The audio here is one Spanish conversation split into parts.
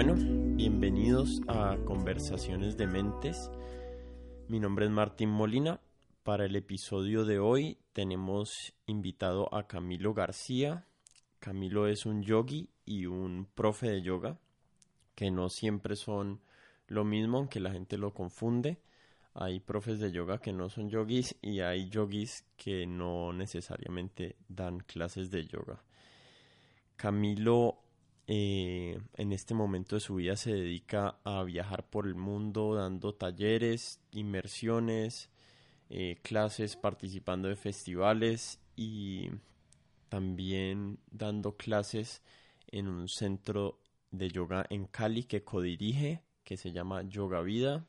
Bueno, bienvenidos a Conversaciones de Mentes. Mi nombre es Martín Molina. Para el episodio de hoy tenemos invitado a Camilo García. Camilo es un yogi y un profe de yoga, que no siempre son lo mismo, aunque la gente lo confunde. Hay profes de yoga que no son yogis y hay yogis que no necesariamente dan clases de yoga. Camilo eh, en este momento de su vida se dedica a viajar por el mundo dando talleres, inmersiones, eh, clases, participando de festivales y también dando clases en un centro de yoga en Cali que codirige, que se llama Yoga Vida.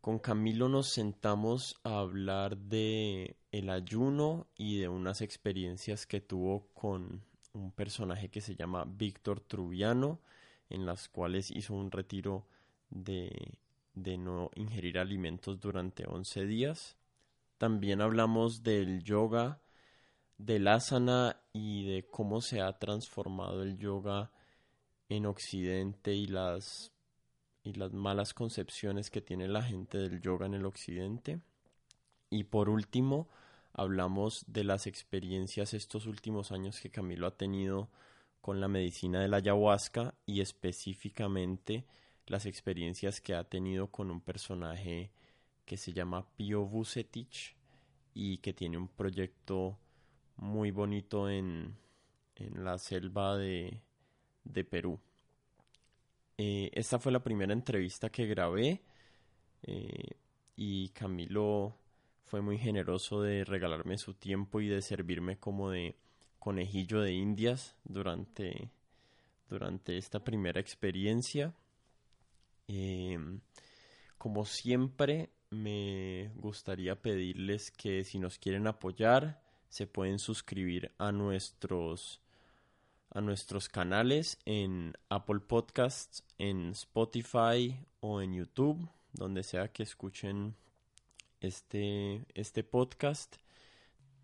Con Camilo nos sentamos a hablar de el ayuno y de unas experiencias que tuvo con un personaje que se llama Víctor Trubiano, en las cuales hizo un retiro de, de no ingerir alimentos durante 11 días. También hablamos del yoga, del asana y de cómo se ha transformado el yoga en Occidente y las, y las malas concepciones que tiene la gente del yoga en el Occidente. Y por último, hablamos de las experiencias estos últimos años que Camilo ha tenido con la medicina de la ayahuasca y específicamente las experiencias que ha tenido con un personaje que se llama Pio Vucetich y que tiene un proyecto muy bonito en, en la selva de, de Perú. Eh, esta fue la primera entrevista que grabé eh, y Camilo fue muy generoso de regalarme su tiempo y de servirme como de conejillo de indias durante, durante esta primera experiencia. Em, como siempre, me gustaría pedirles que si nos quieren apoyar, se pueden suscribir a nuestros a nuestros canales en Apple Podcasts, en Spotify o en YouTube, donde sea que escuchen este, este podcast.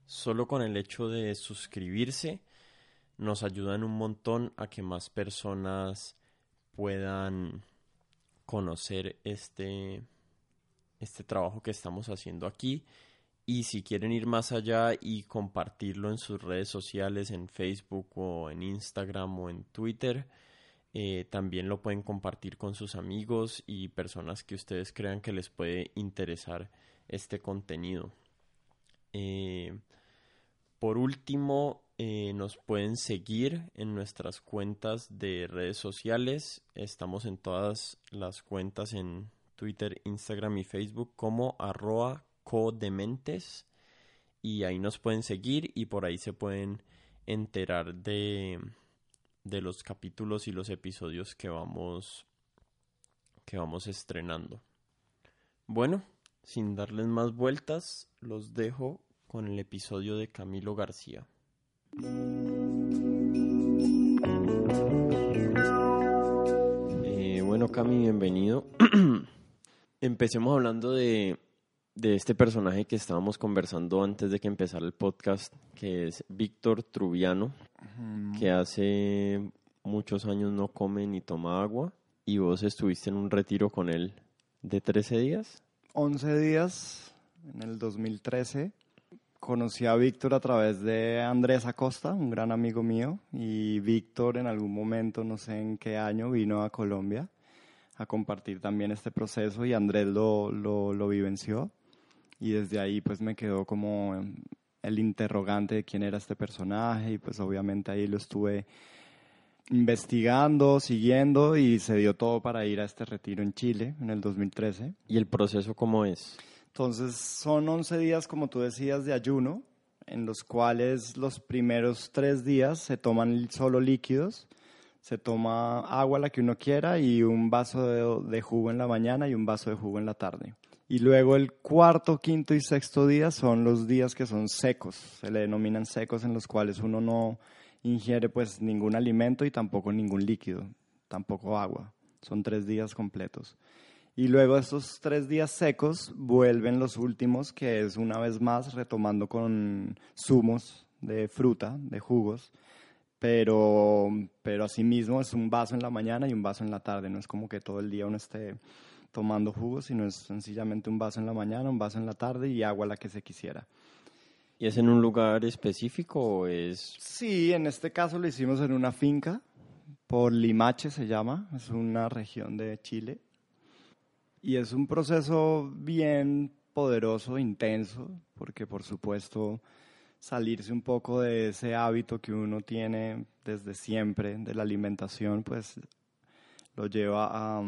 Solo con el hecho de suscribirse nos ayudan un montón a que más personas puedan conocer este, este trabajo que estamos haciendo aquí. Y si quieren ir más allá y compartirlo en sus redes sociales, en Facebook o en Instagram o en Twitter, eh, también lo pueden compartir con sus amigos y personas que ustedes crean que les puede interesar este contenido. Eh, por último, eh, nos pueden seguir en nuestras cuentas de redes sociales. Estamos en todas las cuentas en Twitter, Instagram y Facebook como arroba codementes. Y ahí nos pueden seguir y por ahí se pueden enterar de, de los capítulos y los episodios que vamos, que vamos estrenando. Bueno, sin darles más vueltas, los dejo con el episodio de Camilo García. Eh, bueno, Cami, bienvenido. Empecemos hablando de, de este personaje que estábamos conversando antes de que empezara el podcast, que es Víctor Trubiano, que hace muchos años no come ni toma agua, y vos estuviste en un retiro con él de 13 días. 11 días, en el 2013, conocí a Víctor a través de Andrés Acosta, un gran amigo mío, y Víctor en algún momento, no sé en qué año, vino a Colombia a compartir también este proceso y Andrés lo, lo, lo vivenció. Y desde ahí pues me quedó como el interrogante de quién era este personaje y pues obviamente ahí lo estuve investigando, siguiendo y se dio todo para ir a este retiro en Chile en el 2013. ¿Y el proceso cómo es? Entonces son 11 días, como tú decías, de ayuno, en los cuales los primeros tres días se toman solo líquidos, se toma agua la que uno quiera y un vaso de, de jugo en la mañana y un vaso de jugo en la tarde. Y luego el cuarto, quinto y sexto día son los días que son secos, se le denominan secos en los cuales uno no ingiere pues ningún alimento y tampoco ningún líquido, tampoco agua. Son tres días completos. Y luego estos tres días secos vuelven los últimos, que es una vez más retomando con zumos de fruta, de jugos, pero, pero asimismo es un vaso en la mañana y un vaso en la tarde, no es como que todo el día uno esté tomando jugo, sino es sencillamente un vaso en la mañana, un vaso en la tarde y agua la que se quisiera. ¿Y es en un lugar específico o es...? Sí, en este caso lo hicimos en una finca, por Limache se llama, es una región de Chile. Y es un proceso bien poderoso, intenso, porque por supuesto salirse un poco de ese hábito que uno tiene desde siempre de la alimentación, pues lo lleva a,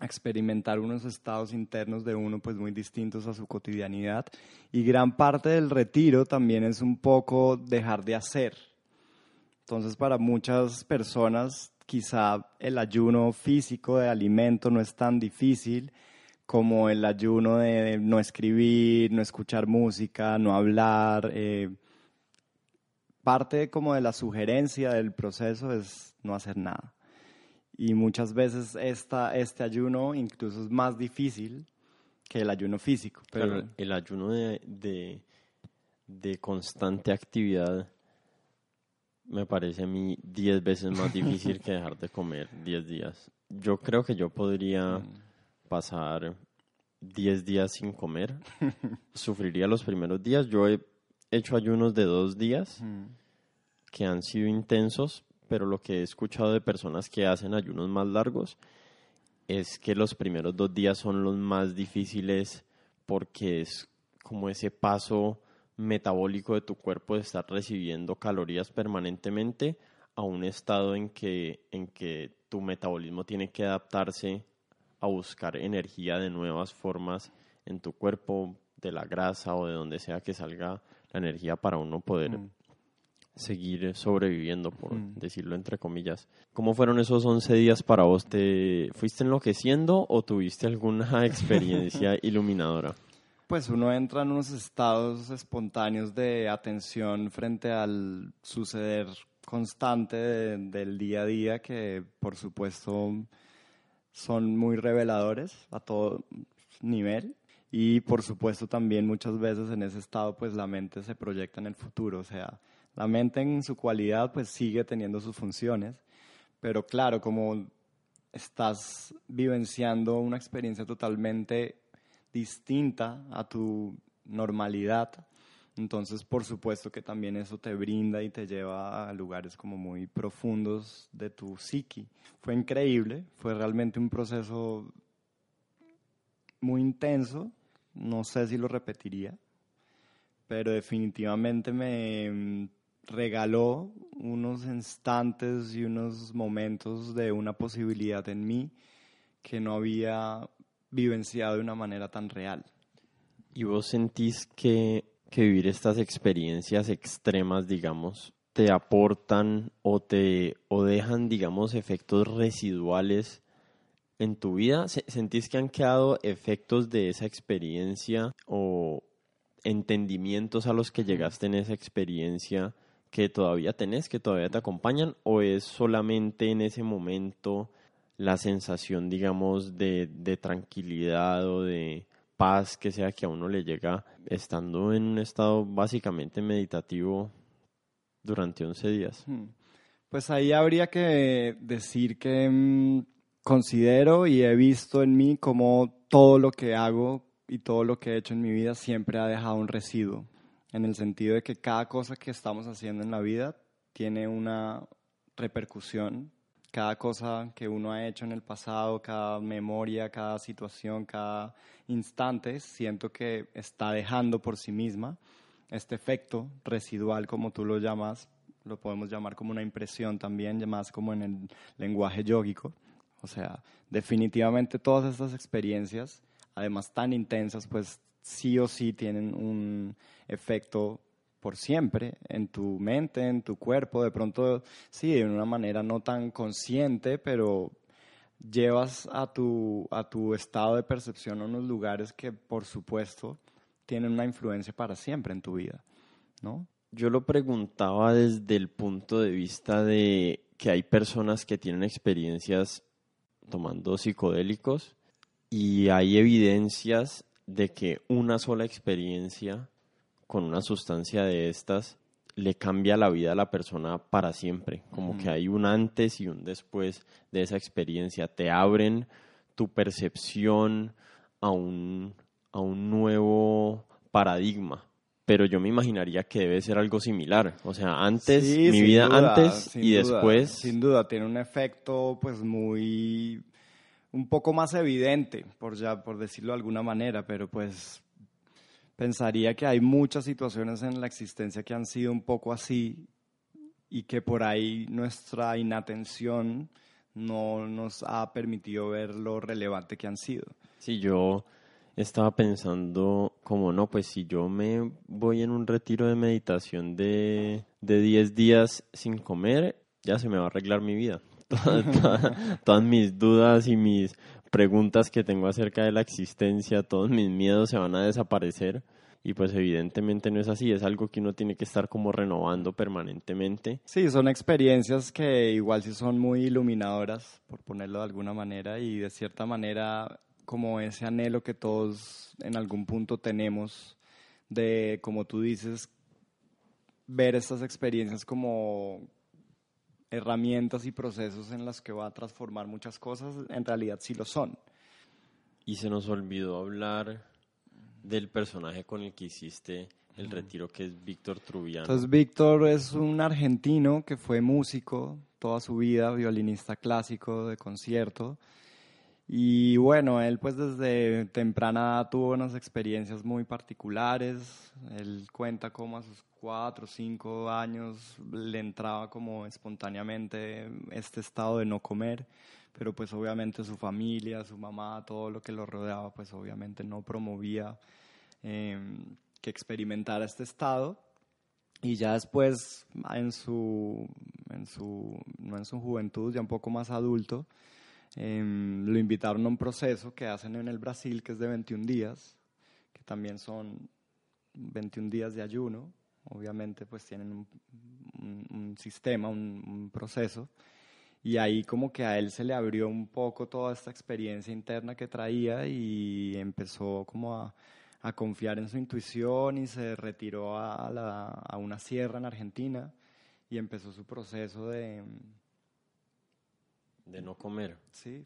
experimentar unos estados internos de uno pues muy distintos a su cotidianidad y gran parte del retiro también es un poco dejar de hacer. Entonces para muchas personas quizá el ayuno físico de alimento no es tan difícil como el ayuno de no escribir, no escuchar música, no hablar. Eh, parte como de la sugerencia del proceso es no hacer nada. Y muchas veces esta, este ayuno incluso es más difícil que el ayuno físico. Pero el ayuno de, de, constante actividad me parece a mí diez veces más difícil que dejar de comer diez días. Yo creo que yo podría mm. pasar diez días sin comer. Sufriría los primeros días. Yo he hecho ayunos de dos días mm. que han sido intensos, pero lo que he escuchado de personas que hacen ayunos más largos es que los primeros dos días son los más difíciles porque es como ese paso metabólico de tu cuerpo de estar recibiendo calorías permanentemente a un estado en que, en que tu metabolismo tiene que adaptarse a buscar energía de nuevas formas en tu cuerpo, de la grasa o de donde sea que salga la energía para uno poder mm seguir sobreviviendo, por decirlo entre comillas. ¿Cómo fueron esos 11 días para vos? ¿Te fuiste enloqueciendo o tuviste alguna experiencia iluminadora? Pues uno entra en unos estados espontáneos de atención frente al suceder constante del día a día que por supuesto son muy reveladores a todo nivel y por supuesto también muchas veces en ese estado pues la mente se proyecta en el futuro, o sea, la mente en su cualidad pues sigue teniendo sus funciones, pero claro, como estás vivenciando una experiencia totalmente distinta a tu normalidad, entonces por supuesto que también eso te brinda y te lleva a lugares como muy profundos de tu psiqui. Fue increíble, fue realmente un proceso muy intenso, no sé si lo repetiría, pero definitivamente me regaló unos instantes y unos momentos de una posibilidad en mí que no había vivenciado de una manera tan real. ¿Y vos sentís que, que vivir estas experiencias extremas, digamos, te aportan o te o dejan, digamos, efectos residuales en tu vida? ¿Sentís que han quedado efectos de esa experiencia o entendimientos a los que llegaste en esa experiencia que todavía tenés, que todavía te acompañan, o es solamente en ese momento la sensación, digamos, de, de tranquilidad o de paz que sea que a uno le llega estando en un estado básicamente meditativo durante 11 días? Hmm. Pues ahí habría que decir que mm, considero y he visto en mí como todo lo que hago y todo lo que he hecho en mi vida siempre ha dejado un residuo en el sentido de que cada cosa que estamos haciendo en la vida tiene una repercusión. Cada cosa que uno ha hecho en el pasado, cada memoria, cada situación, cada instante, siento que está dejando por sí misma este efecto residual, como tú lo llamas, lo podemos llamar como una impresión también, más como en el lenguaje yógico. O sea, definitivamente todas estas experiencias, además tan intensas, pues sí o sí tienen un efecto por siempre en tu mente, en tu cuerpo, de pronto sí, de una manera no tan consciente, pero llevas a tu, a tu estado de percepción a unos lugares que por supuesto tienen una influencia para siempre en tu vida, ¿no? Yo lo preguntaba desde el punto de vista de que hay personas que tienen experiencias tomando psicodélicos y hay evidencias de que una sola experiencia con una sustancia de estas le cambia la vida a la persona para siempre, como que hay un antes y un después de esa experiencia, te abren tu percepción a un, a un nuevo paradigma. Pero yo me imaginaría que debe ser algo similar. O sea, antes, mi vida antes y después. Sin duda, tiene un efecto pues muy un poco más evidente, por ya por decirlo de alguna manera, pero pues pensaría que hay muchas situaciones en la existencia que han sido un poco así y que por ahí nuestra inatención no nos ha permitido ver lo relevante que han sido. Sí, yo estaba pensando como no, pues si yo me voy en un retiro de meditación de, de 10 días sin comer, ya se me va a arreglar mi vida. todas mis dudas y mis preguntas que tengo acerca de la existencia, todos mis miedos se van a desaparecer. Y pues evidentemente no es así, es algo que uno tiene que estar como renovando permanentemente. Sí, son experiencias que igual sí son muy iluminadoras, por ponerlo de alguna manera, y de cierta manera como ese anhelo que todos en algún punto tenemos de, como tú dices, ver estas experiencias como herramientas y procesos en las que va a transformar muchas cosas, en realidad sí lo son. Y se nos olvidó hablar del personaje con el que hiciste el retiro, que es Víctor Trubiano. Entonces, Víctor es un argentino que fue músico toda su vida, violinista clásico de concierto. Y bueno, él pues desde temprana tuvo unas experiencias muy particulares. Él cuenta cómo a sus cuatro o cinco años le entraba como espontáneamente este estado de no comer, pero pues obviamente su familia, su mamá, todo lo que lo rodeaba, pues obviamente no promovía em, que experimentara este estado. Y ya después, en su, en su, no en su juventud, ya un poco más adulto, Em, lo invitaron a un proceso que hacen en el Brasil, que es de 21 días, que también son 21 días de ayuno. Obviamente, pues tienen un, sistema, un, proceso. Y ahí como que a él se le abrió un poco toda esta experiencia interna que traía y empezó como a, a confiar en su intuición y se retiró a, la, a una sierra en Argentina y empezó su proceso de, de no comer. Sí.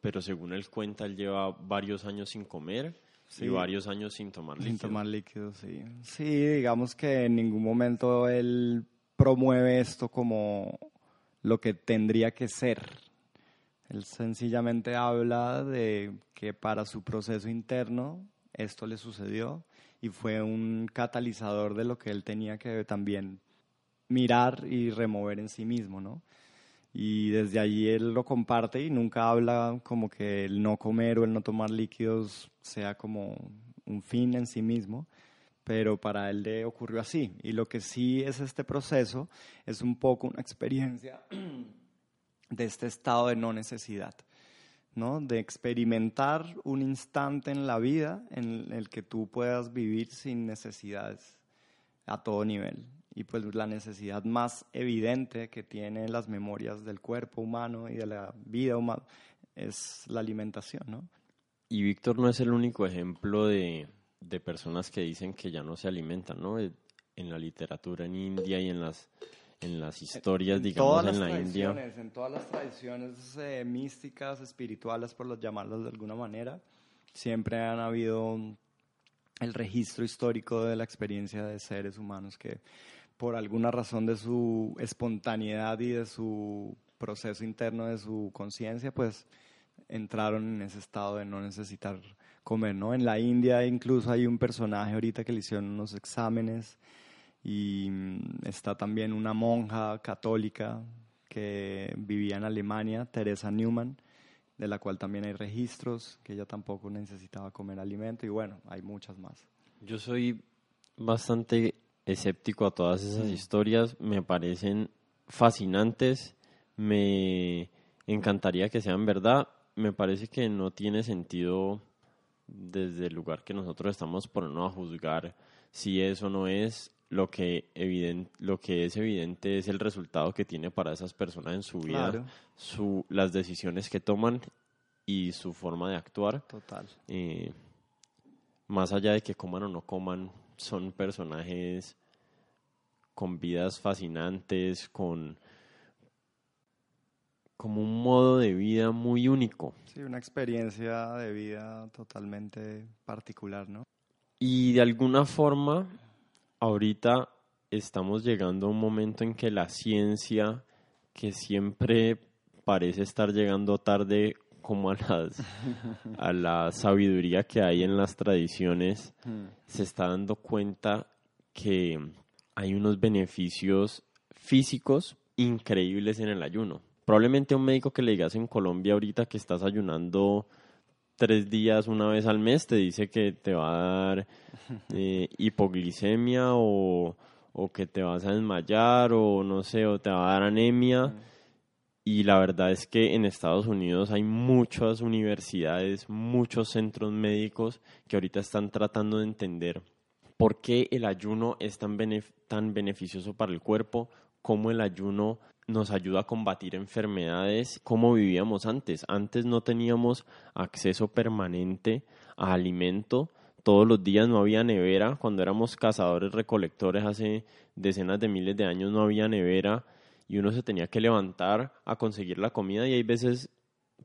Pero según él cuenta, él lleva varios años sin comer y varios años sin tomar líquido. Sin tomar líquido, sí. Sí, digamos que en ningún momento él promueve esto como lo que tendría que ser. Él sencillamente habla de que para su proceso interno esto le sucedió y fue un catalizador de lo que él tenía que también mirar y remover en sí mismo, ¿no? Y desde allí él lo comparte y nunca habla como que el no comer o el no tomar líquidos sea como un fin en sí mismo, pero para él le ocurrió así. Y lo que sí es este proceso es un poco una experiencia de este estado de no necesidad, ¿no? de experimentar un instante en la vida en el que tú puedas vivir sin necesidades a todo nivel y pues la necesidad más evidente que tienen las memorias del cuerpo humano y de la vida humana es la alimentación, ¿no? Y Víctor no es el único ejemplo de, de personas que dicen que ya no se alimentan, ¿no? En la literatura en India y en las en las historias, digamos, en la India. En todas las tradiciones eh, místicas, espirituales, por llamarlas de alguna manera, siempre han habido el registro histórico de la experiencia de seres humanos que por alguna razón de su espontaneidad y de su proceso interno de su conciencia, pues entraron en ese estado de no necesitar comer, ¿no? En la India incluso hay un personaje ahorita que le hicieron unos exámenes y mm, está también una monja católica que vivía en Alemania, Teresa Newman, de la cual también hay registros, que ella tampoco necesitaba comer alimento y bueno, hay muchas más. Yo soy bastante escéptico a todas esas historias, me parecen fascinantes, me encantaría que sean verdad, me parece que no tiene sentido desde el lugar que nosotros estamos por no a juzgar si eso no es lo que evidente, lo que es evidente es el resultado que tiene para esas personas en su vida, su, las decisiones que toman y su forma de actuar. Total. Eh, más allá de que coman o no coman, son personajes con vidas fascinantes, con como un modo de vida muy único. Sí, una experiencia de vida totalmente particular, ¿no? Y de alguna forma, ahorita estamos llegando a un momento en que la ciencia, que siempre parece estar llegando tarde como a, las, a la sabiduría que hay en las tradiciones, hmm. se está dando cuenta que hay unos beneficios físicos increíbles en el ayuno. Probablemente un médico que le digas en Colombia ahorita que estás ayunando tres días una vez al mes te dice que te va a dar eh, hipoglicemia o, o, que te vas a desmayar o no sé, o te va a dar anemia. Y la verdad es que en Estados Unidos hay muchas universidades, muchos centros médicos que ahorita están tratando de entender por qué el ayuno es tan, beneficioso para el cuerpo, cómo el ayuno nos ayuda a combatir enfermedades, cómo vivíamos antes. Antes no teníamos acceso permanente a alimento. Todos los días no había nevera. Cuando éramos cazadores recolectores hace decenas de miles de años no había nevera y uno se tenía que levantar a conseguir la comida y hay veces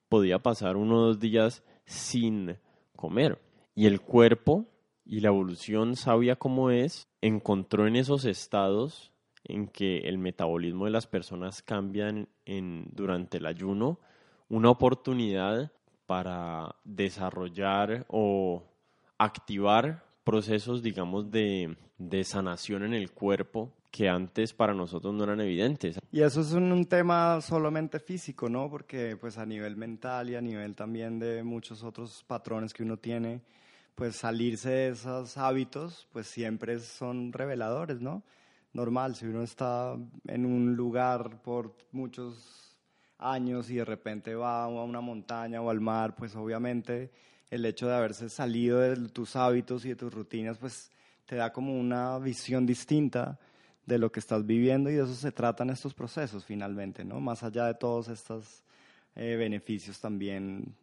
podía pasar uno o dos días sin comer. Y el cuerpo y la evolución sabia como es, encontró en esos estados en que el metabolismo de las personas cambian en, durante el ayuno una oportunidad para desarrollar o activar procesos, digamos, de, de sanación en el cuerpo que antes para nosotros no eran evidentes. Y eso es un, tema solamente físico, ¿no? Porque pues a nivel mental y a nivel también de muchos otros patrones que uno tiene, pues salirse de esos hábitos, pues siempre son reveladores, ¿no? Normal, si uno está en un lugar por muchos años y de repente va a una montaña o al mar, pues obviamente el hecho de haberse salido de tus hábitos y de tus rutinas, pues te da como una visión distinta de lo que estás viviendo y de eso se tratan estos procesos finalmente, ¿no? Más allá de todos estos eh, beneficios también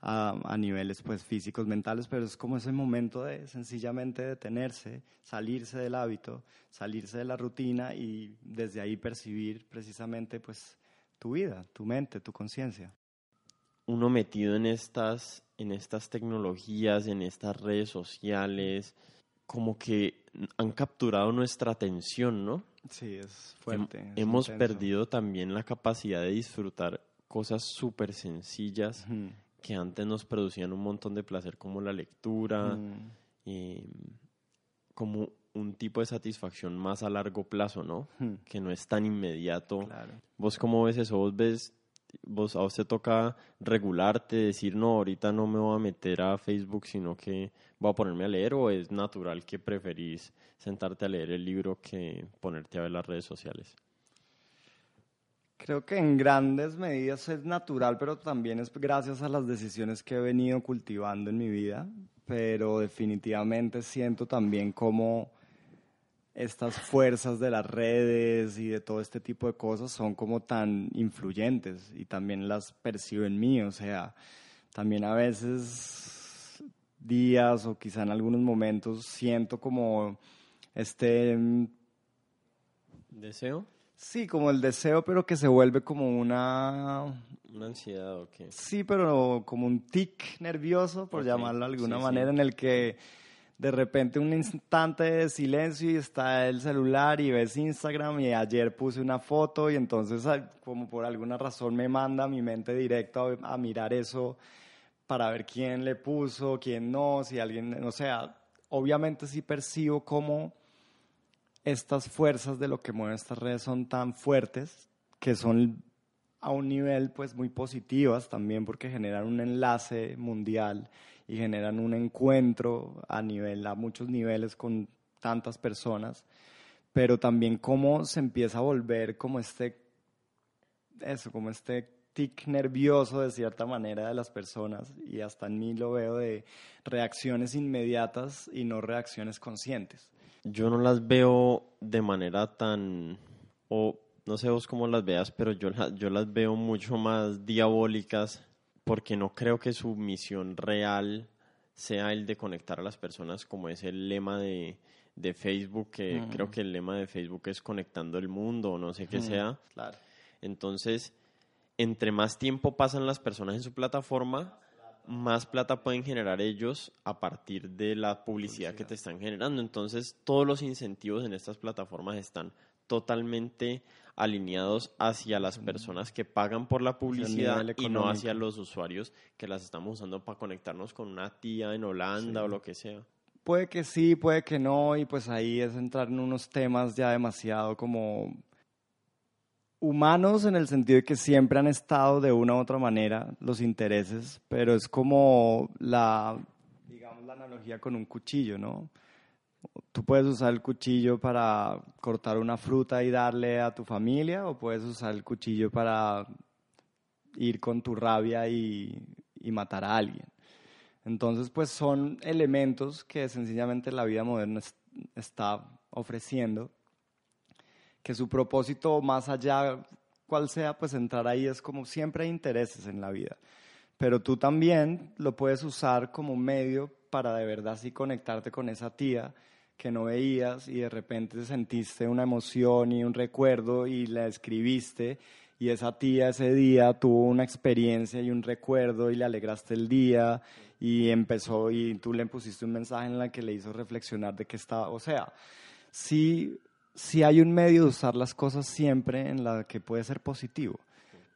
a, a, niveles pues físicos, mentales, pero es como ese momento de sencillamente detenerse, salirse del hábito, salirse de la rutina y desde ahí percibir precisamente pues tu vida, tu mente, tu conciencia. Uno metido en estas, en estas tecnologías, en estas redes sociales, como que han capturado nuestra atención, ¿no? Sí, es fuerte. hemos perdido también la capacidad de disfrutar cosas súper sencillas que antes nos producían un montón de placer, como la lectura, em, como un tipo de satisfacción más a largo plazo, ¿no? Que no es tan inmediato. ¿Vos cómo ves eso? ¿Vos ves vos a vos te toca regularte, decir, no, ahorita no me voy a meter a Facebook, sino que voy a ponerme a leer, o es natural que preferís sentarte a leer el libro que ponerte a ver las redes sociales? Creo que en grandes medidas es natural, pero también es gracias a las decisiones que he venido cultivando en mi vida, pero definitivamente siento también como estas fuerzas de las redes y de todo este tipo de cosas son como tan influyentes y también las percibo en mí, o sea, también a veces días o quizá en algunos momentos siento como este deseo. Sí, como el deseo, pero que se vuelve como una... Una ansiedad o qué. Sí, pero como un tic nervioso, por llamarlo de alguna manera, en el que de repente un instante de silencio y está el celular y ves Instagram y ayer puse una foto y entonces como por alguna razón me manda mi mente directo a, mirar eso para ver quién le puso, quién no, si alguien, o sea, obviamente sí percibo cómo estas fuerzas de lo que mueven estas redes son tan fuertes que son a un nivel pues muy positivas también porque generan un enlace mundial y generan un encuentro a nivel, a muchos niveles con tantas personas, pero también cómo se empieza a volver como este, eso, como este tic nervioso de cierta manera de las personas y hasta en mí lo veo de reacciones inmediatas y no reacciones conscientes. Yo no las veo de manera tan, o no sé vos cómo las veas, pero yo, yo las veo mucho más diabólicas porque no creo que su misión real sea el de conectar a las personas como es el lema de, de Facebook, que creo que el lema de Facebook es conectando el mundo o no sé qué sea. Claro. Entonces, entre más tiempo pasan las personas en su plataforma, más plata pueden generar ellos a partir de la publicidad, que te están generando. Entonces, todos los incentivos en estas plataformas están totalmente alineados hacia las personas que pagan por la publicidad y no hacia los usuarios que las estamos usando para conectarnos con una tía en Holanda o lo que sea. Puede que sí, puede que no, y pues ahí es entrar en unos temas ya demasiado como humanos en el sentido de que siempre han estado de una u otra manera los intereses, pero es como la, digamos, la analogía con un cuchillo, ¿no? Tú puedes usar el cuchillo para cortar una fruta y darle a tu familia, o puedes usar el cuchillo para ir con tu rabia y, y matar a alguien. Entonces, pues son elementos que sencillamente la vida moderna está ofreciendo que su propósito más allá, cual sea, pues entrar ahí es como siempre hay intereses en la vida. Pero tú también lo puedes usar como medio para de verdad así conectarte con esa tía que no veías y de repente sentiste una emoción y un recuerdo y la escribiste y esa tía ese día tuvo una experiencia y un recuerdo y le alegraste el día y empezó y tú le pusiste un mensaje en la que le hizo reflexionar de que estaba, o sea, sí si hay un medio de usar las cosas siempre en la que puede ser positivo.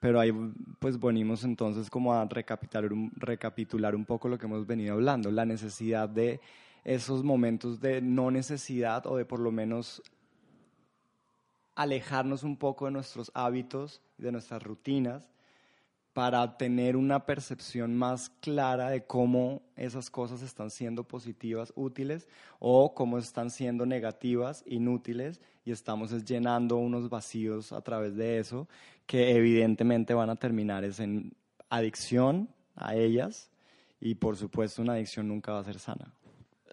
Pero ahí pues venimos entonces como a recapitular un poco lo que hemos venido hablando, la necesidad de esos momentos de no necesidad o de por lo menos alejarnos un poco de nuestros hábitos, de nuestras rutinas para tener una percepción más clara de cómo esas cosas están siendo positivas, útiles, o cómo están siendo negativas, inútiles, y estamos llenando unos vacíos a través de eso, que evidentemente van a terminar en adicción a ellas, y por supuesto una adicción nunca va a ser sana.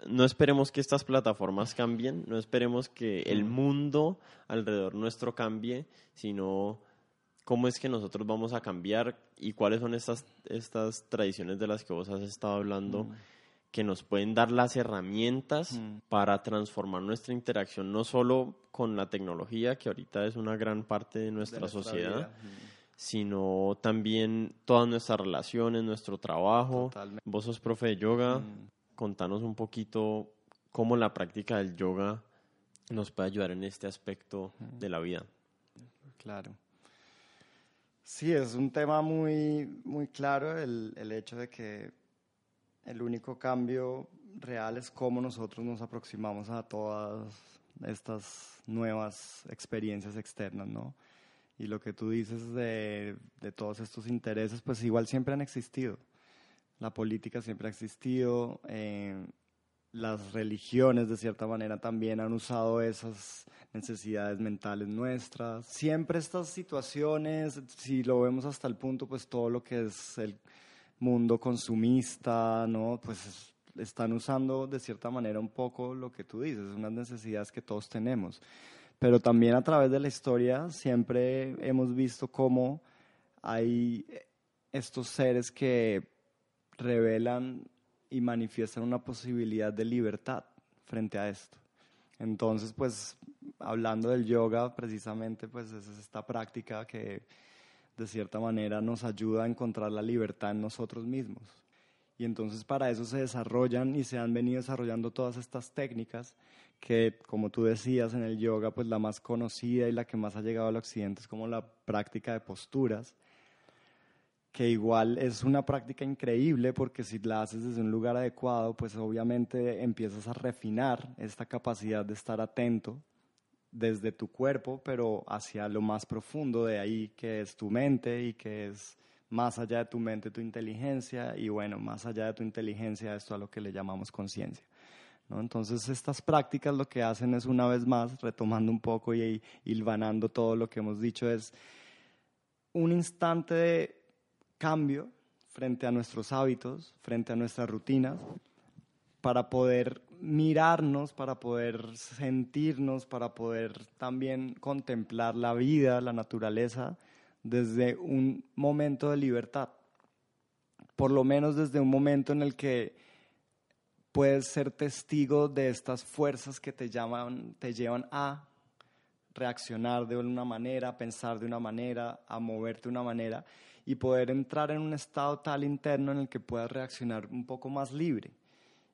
No esperemos que estas plataformas cambien, no esperemos que el mundo alrededor nuestro cambie, sino cómo es que nosotros vamos a cambiar y cuáles son estas, estas tradiciones de las que vos has estado hablando mm. que nos pueden dar las herramientas mm. para transformar nuestra interacción no solo con la tecnología, que ahorita es una gran parte de nuestra, sociedad, sino también todas nuestras relaciones, nuestro trabajo. Vos sos profe de yoga, mm. contanos un poquito cómo la práctica del yoga nos puede ayudar en este aspecto de la vida. Claro. Sí, es un tema muy, muy claro el, el hecho de que el único cambio real es cómo nosotros nos aproximamos a todas estas nuevas experiencias externas, ¿no? Y lo que tú dices de, de, todos estos intereses, pues igual siempre han existido. La política siempre ha existido, eh, las religiones de cierta manera también han usado esas necesidades mentales nuestras. Siempre estas situaciones, si lo vemos hasta el punto, pues todo lo que es el mundo consumista, ¿no? Pues están usando de cierta manera un poco lo que tú dices, unas necesidades que todos tenemos. Pero también a través de la historia siempre hemos visto cómo hay estos seres que revelan y manifiestan una posibilidad de libertad frente a esto. Entonces, pues, hablando del yoga, precisamente, pues es esta práctica que de cierta manera nos ayuda a encontrar la libertad en nosotros mismos. Y entonces para eso se desarrollan y se han venido desarrollando todas estas técnicas que, como tú decías, en el yoga, pues la más conocida y la que más ha llegado al occidente es como la práctica de posturas, que igual es una práctica increíble porque si la haces desde un lugar adecuado, pues obviamente empiezas a refinar esta capacidad de estar atento desde tu cuerpo, pero hacia lo más profundo de ahí, que es tu mente y que es más allá de tu mente tu inteligencia y bueno, más allá de tu inteligencia esto a lo que le llamamos conciencia. ¿no? Entonces estas prácticas lo que hacen es una vez más, retomando un poco y hilvanando todo lo que hemos dicho, es un instante de cambio frente a nuestros hábitos, frente a nuestras rutinas, para poder mirarnos, para poder sentirnos, para poder también contemplar la vida, la naturaleza, desde un momento de libertad. Por lo menos desde un momento en el que puedes ser testigo de estas fuerzas que te, llaman, te llevan a reaccionar de una manera, a pensar de una manera, a moverte de una manera y poder entrar en un estado tal interno en el que puedas reaccionar un poco más libre.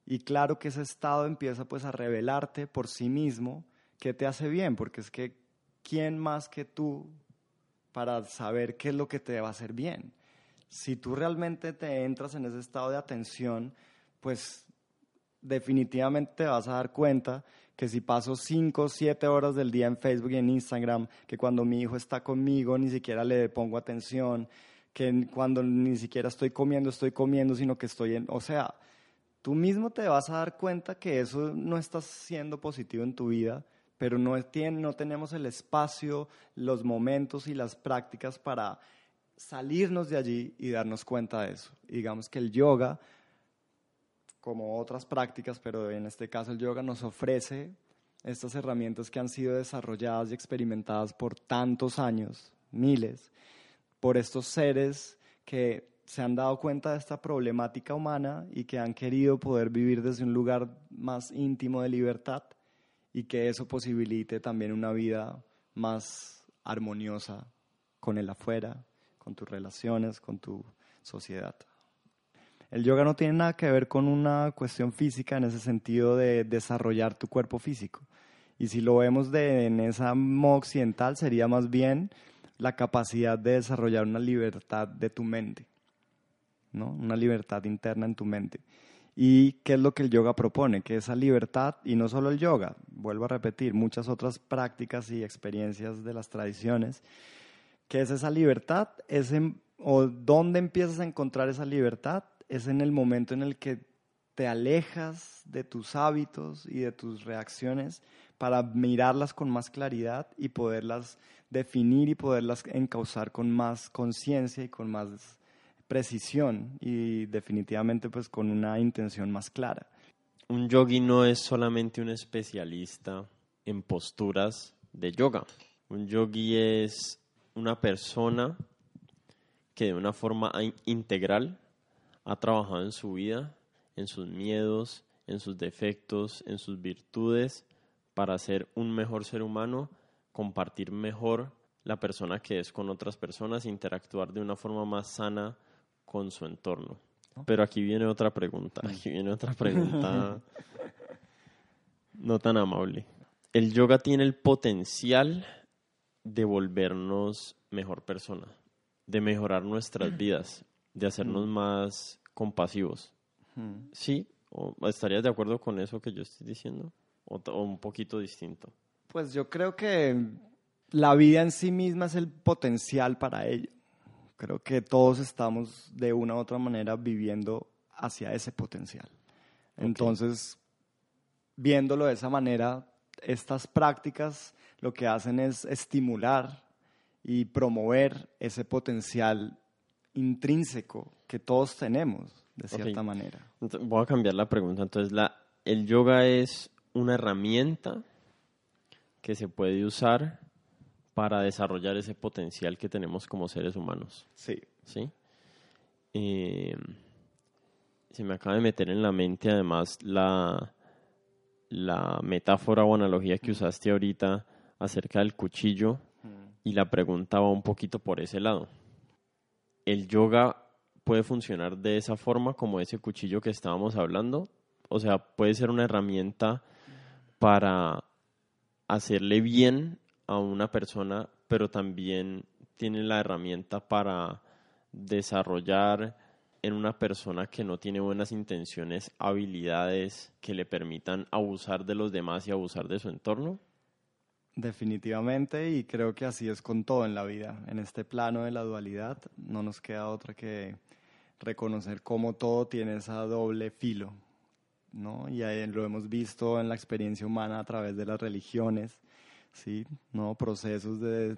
Y claro que ese estado empieza pues a revelarte por sí mismo qué te hace bien, porque es que ¿quién más que tú para saber qué es lo que te va a hacer bien? Si tú realmente te entras en ese estado de atención, pues definitivamente te vas a dar cuenta que si paso 5 o 7 horas del día en Facebook y en Instagram, que cuando mi hijo está conmigo ni siquiera le pongo atención, que cuando ni siquiera estoy comiendo, estoy comiendo, sino que estoy en... O sea, tú mismo te vas a dar cuenta que eso no está siendo positivo en tu vida, pero no, tiene, no tenemos el espacio, los momentos y las prácticas para salirnos de allí y darnos cuenta de eso. digamos que el yoga como otras prácticas, pero en este caso el yoga nos ofrece estas herramientas que han sido desarrolladas y experimentadas por tantos años, miles, por estos seres que se han dado cuenta de esta problemática humana y que han querido poder vivir desde un lugar más íntimo de libertad y que eso posibilite también una vida más armoniosa con el afuera, con tus relaciones, con tu sociedad. El yoga no tiene nada que ver con una cuestión física en ese sentido de desarrollar tu cuerpo físico. Y si lo vemos de, en esa modo occidental, sería más bien la capacidad de desarrollar una libertad de tu mente, ¿no? una libertad interna en tu mente. ¿Y qué es lo que el yoga propone? Que esa libertad, y no solo el yoga, vuelvo a repetir, muchas otras prácticas y experiencias de las tradiciones, que es esa libertad, es o dónde empiezas a encontrar esa libertad, es en el momento en el que te alejas de tus hábitos y de tus reacciones para mirarlas con más claridad y poderlas definir y poderlas encauzar con más conciencia y con más precisión y definitivamente pues con una intención más clara. Un yogi no es solamente un especialista en posturas de yoga. Un yogi es una persona que de una forma integral ha trabajado en su vida, en sus miedos, en sus defectos, en sus virtudes, para ser un mejor ser humano, compartir mejor la persona que es con otras personas, interactuar de una forma más sana con su entorno. Pero aquí viene otra pregunta, mm. aquí viene otra pregunta no tan amable. El yoga tiene el potencial de volvernos mejor persona, de mejorar nuestras vidas, de hacernos más compasivos. ¿Sí? ¿O ¿Estarías de acuerdo con eso que yo estoy diciendo? ¿O, un poquito distinto? Pues yo creo que la vida en sí misma es el potencial para ello. Creo que todos estamos de una u otra manera viviendo hacia ese potencial. Entonces, viéndolo de esa manera, estas prácticas lo que hacen es estimular y promover ese potencial intrínseco que todos tenemos, de cierta manera. voy a cambiar la pregunta. Entonces, la, el yoga es una herramienta que se puede usar para desarrollar ese potencial que tenemos como seres humanos. Sí. ¿Sí? Eh, se me acaba de meter en la mente además la, la metáfora o analogía que usaste ahorita acerca del cuchillo y la pregunta va un poquito por ese lado el yoga puede funcionar de esa forma como ese cuchillo que estábamos hablando. O sea, puede ser una herramienta para hacerle bien a una persona, pero también tiene la herramienta para desarrollar en una persona que no tiene buenas intenciones habilidades que le permitan abusar de los demás y abusar de su entorno. Definitivamente, y creo que así es con todo en la vida. En este plano de la dualidad no nos queda otra que reconocer cómo todo tiene esa doble filo, ¿no? Y lo hemos visto en la experiencia humana a través de las religiones, ¿sí? ¿No? Procesos de,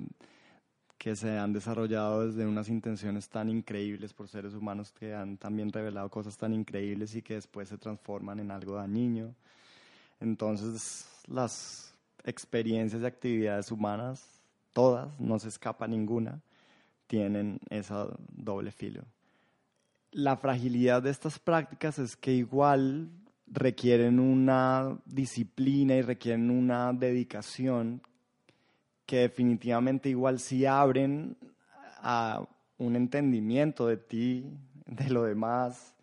que se han desarrollado desde unas intenciones tan increíbles por seres humanos que han también revelado cosas tan increíbles y que después se transforman en algo dañino. Entonces, las experiencias y actividades humanas, todas, no se escapa ninguna, tienen esa doble filo. La fragilidad de estas prácticas es que igual requieren una disciplina y requieren una dedicación que definitivamente igual si abren a un entendimiento de ti, de lo demás.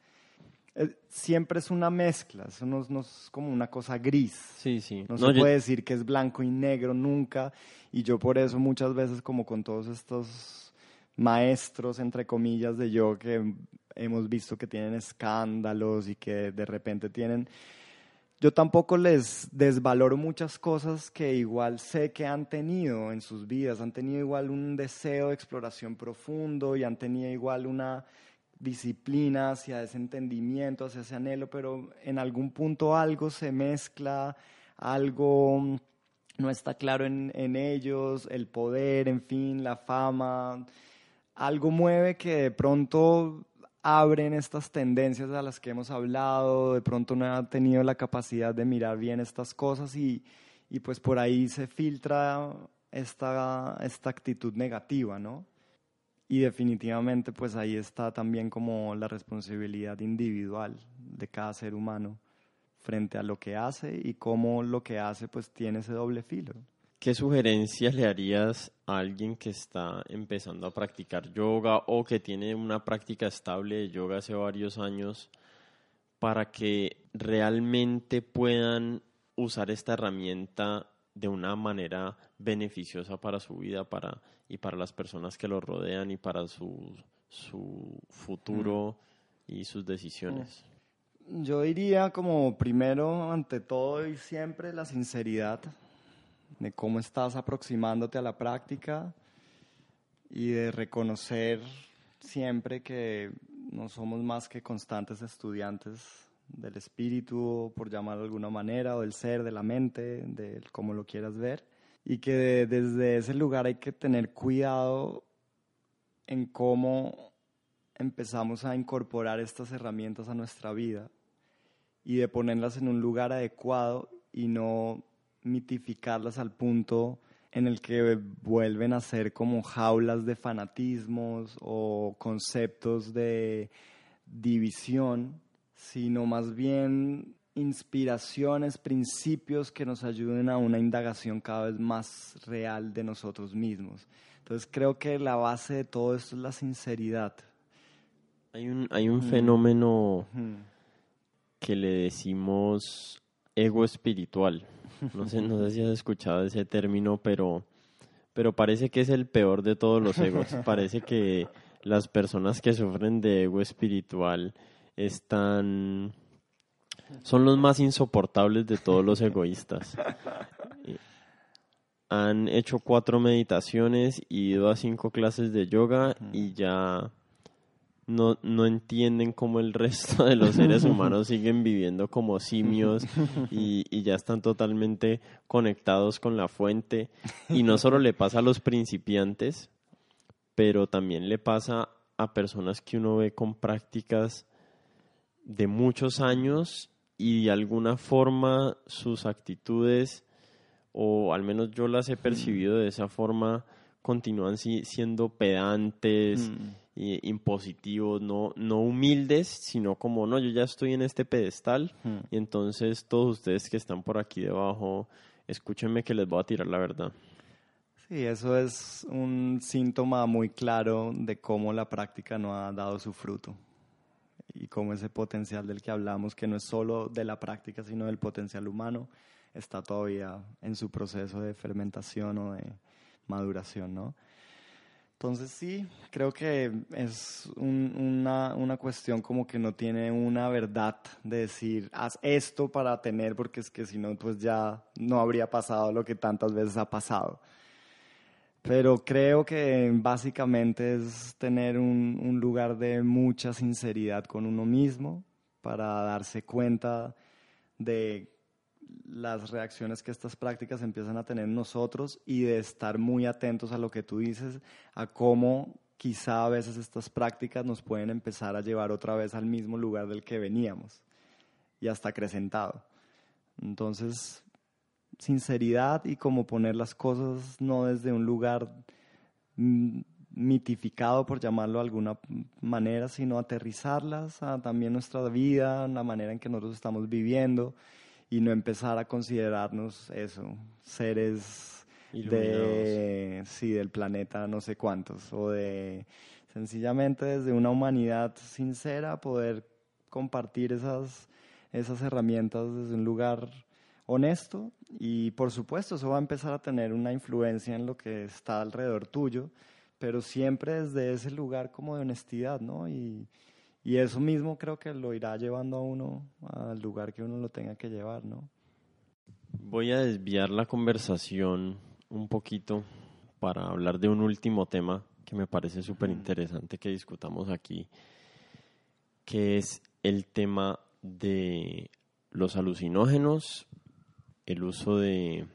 Siempre es una mezcla, eso no, es como una cosa gris. Sí, sí. No, se puede decir que es blanco y negro nunca. Y yo por eso muchas veces como con todos estos maestros, entre comillas, de yo que hemos visto que tienen escándalos y que de repente tienen yo tampoco les desvaloro muchas cosas que igual sé que han tenido en sus vidas, han tenido igual un deseo de exploración profundo y han tenido igual una disciplina hacia ese entendimiento, hacia ese anhelo, pero en algún punto algo se mezcla, algo no está claro en, en ellos, el poder, en fin, la fama, algo mueve que de pronto abren estas tendencias a las que hemos hablado, de pronto no han tenido la capacidad de mirar bien estas cosas y, y pues por ahí se filtra esta, esta actitud negativa, ¿no? Y definitivamente pues ahí está también como la responsabilidad individual de cada ser humano frente a lo que hace y cómo lo que hace pues tiene ese doble filo. ¿Qué sugerencias le harías a alguien que está empezando a practicar yoga o que tiene una práctica estable de yoga hace varios años para que realmente puedan usar esta herramienta de una manera beneficiosa para su vida para, y para las personas que lo rodean y para su, su futuro mm. y sus decisiones? Yo diría como primero, ante todo y siempre, la sinceridad de cómo estás aproximándote a la práctica y de reconocer siempre que no somos más que constantes estudiantes del espíritu, por llamarlo de alguna manera, o del ser, de la mente, de cómo lo quieras ver, y que desde ese lugar hay que tener cuidado en cómo empezamos a incorporar estas herramientas a nuestra vida y de ponerlas en un lugar adecuado y no mitificarlas al punto en el que vuelven a ser como jaulas de fanatismos o conceptos de división, sino más bien inspiraciones, principios que nos ayuden a una indagación cada vez más real de nosotros mismos. Entonces creo que la base de todo esto es la sinceridad. Hay un, hay un fenómeno que le decimos ego espiritual. No sé, no sé si has escuchado ese término, pero, pero parece que es el peor de todos los egos. Parece que las personas que sufren de ego espiritual están son los más insoportables de todos los egoístas. Han hecho cuatro meditaciones y ido a cinco clases de yoga y ya no, no entienden cómo el resto de los seres humanos siguen viviendo como simios y, y, ya están totalmente conectados con la fuente. Y no solo le pasa a los principiantes, pero también le pasa a personas que uno ve con prácticas de muchos años y de alguna forma sus actitudes, o al menos yo las he percibido de esa forma, continúan siendo pedantes. Mm impositivos, no, no humildes, sino como, no, yo ya estoy en este pedestal hmm. y entonces todos ustedes que están por aquí debajo, escúchenme que les voy a tirar la verdad. Sí, eso es un síntoma muy claro de cómo la práctica no ha dado su fruto y cómo ese potencial del que hablamos, que no es solo de la práctica, sino del potencial humano, está todavía en su proceso de fermentación o de maduración, ¿no? Entonces sí, creo que es una, una, cuestión como que no tiene una verdad de decir, haz esto para tener, porque es que si no, pues ya no habría pasado lo que tantas veces ha pasado. Pero creo que básicamente es tener un, un lugar de mucha sinceridad con uno mismo para darse cuenta de las reacciones que estas prácticas empiezan a tener en nosotros y de estar muy atentos a lo que tú dices, a cómo quizá a veces estas prácticas nos pueden empezar a llevar otra vez al mismo lugar del que veníamos y hasta acrecentado. Entonces, sinceridad y cómo poner las cosas no desde un lugar mm, mitificado, por llamarlo de alguna manera, sino aterrizarlas a también nuestra vida, la manera en que nosotros estamos viviendo y no empezar a considerarnos eso, seres de, sí, del planeta no sé cuántos, o de sencillamente desde una humanidad sincera poder compartir esas, esas herramientas desde un lugar honesto y por supuesto eso va a empezar a tener una influencia en lo que está alrededor tuyo, pero siempre desde ese lugar como de honestidad, ¿no? Y, y eso mismo creo que lo irá llevando a uno al lugar que uno lo tenga que llevar, ¿no? Voy a desviar la conversación un poquito para hablar de un último tema que me parece súper interesante que discutamos aquí, que es el tema de los alucinógenos el uso de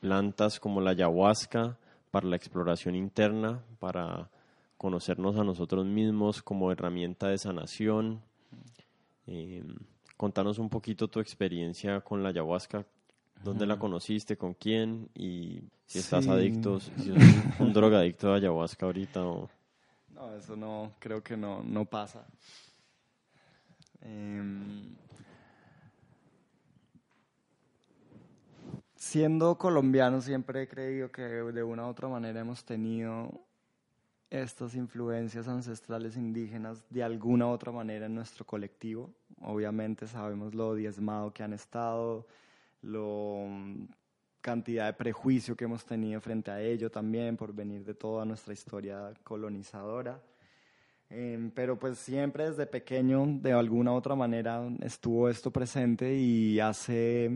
plantas como la ayahuasca para la exploración interna, para conocernos a nosotros mismos como herramienta de sanación. Eh, contanos un poquito tu experiencia con la ayahuasca, dónde la conociste, con quién y si estás adicto, si eres un, drogadicto de ayahuasca ahorita o... No, eso no, creo que no, no pasa. Em, siendo colombiano siempre he creído que de una u otra manera hemos tenido estas influencias ancestrales indígenas de alguna u otra manera en nuestro colectivo. Obviamente sabemos lo diezmado que han estado, la cantidad de prejuicio que hemos tenido frente a ello también por venir de toda nuestra historia colonizadora. Em, pero pues siempre desde pequeño de alguna u otra manera estuvo esto presente y hace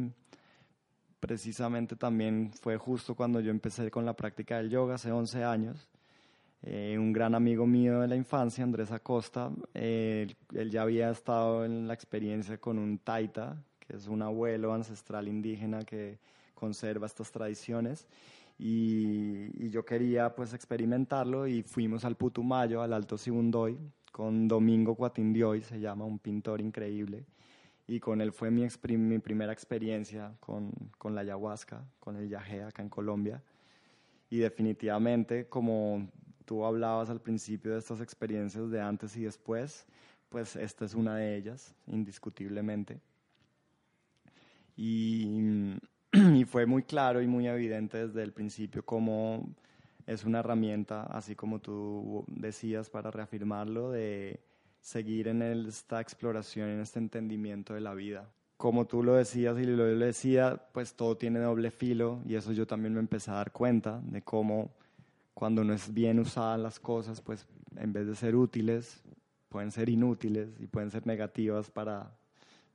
precisamente también fue justo cuando yo empecé con la práctica del yoga hace 11 años. Eh, un gran amigo mío de la infancia, Andrés Acosta, él, ya había estado en la experiencia con un taita, que es un abuelo ancestral indígena que conserva estas tradiciones. Y, y, yo quería pues experimentarlo y fuimos al Putumayo, al Alto Sibundoy, con Domingo Cuatindioy, se llama, un pintor increíble y con él fue mi, mi primera experiencia con, con, la ayahuasca, con el yagé acá en Colombia. Y definitivamente, como tú hablabas al principio de estas experiencias de antes y después, pues esta es una de ellas, indiscutiblemente. Y, y fue muy claro y muy evidente desde el principio cómo es una herramienta, así como tú decías para reafirmarlo, de seguir en esta exploración, en este entendimiento de la vida. Como tú lo decías y lo decía, pues todo tiene doble filo y eso yo también me empecé a dar cuenta de cómo cuando no es bien usadas las cosas, pues en vez de ser útiles, pueden ser inútiles y pueden ser negativas para,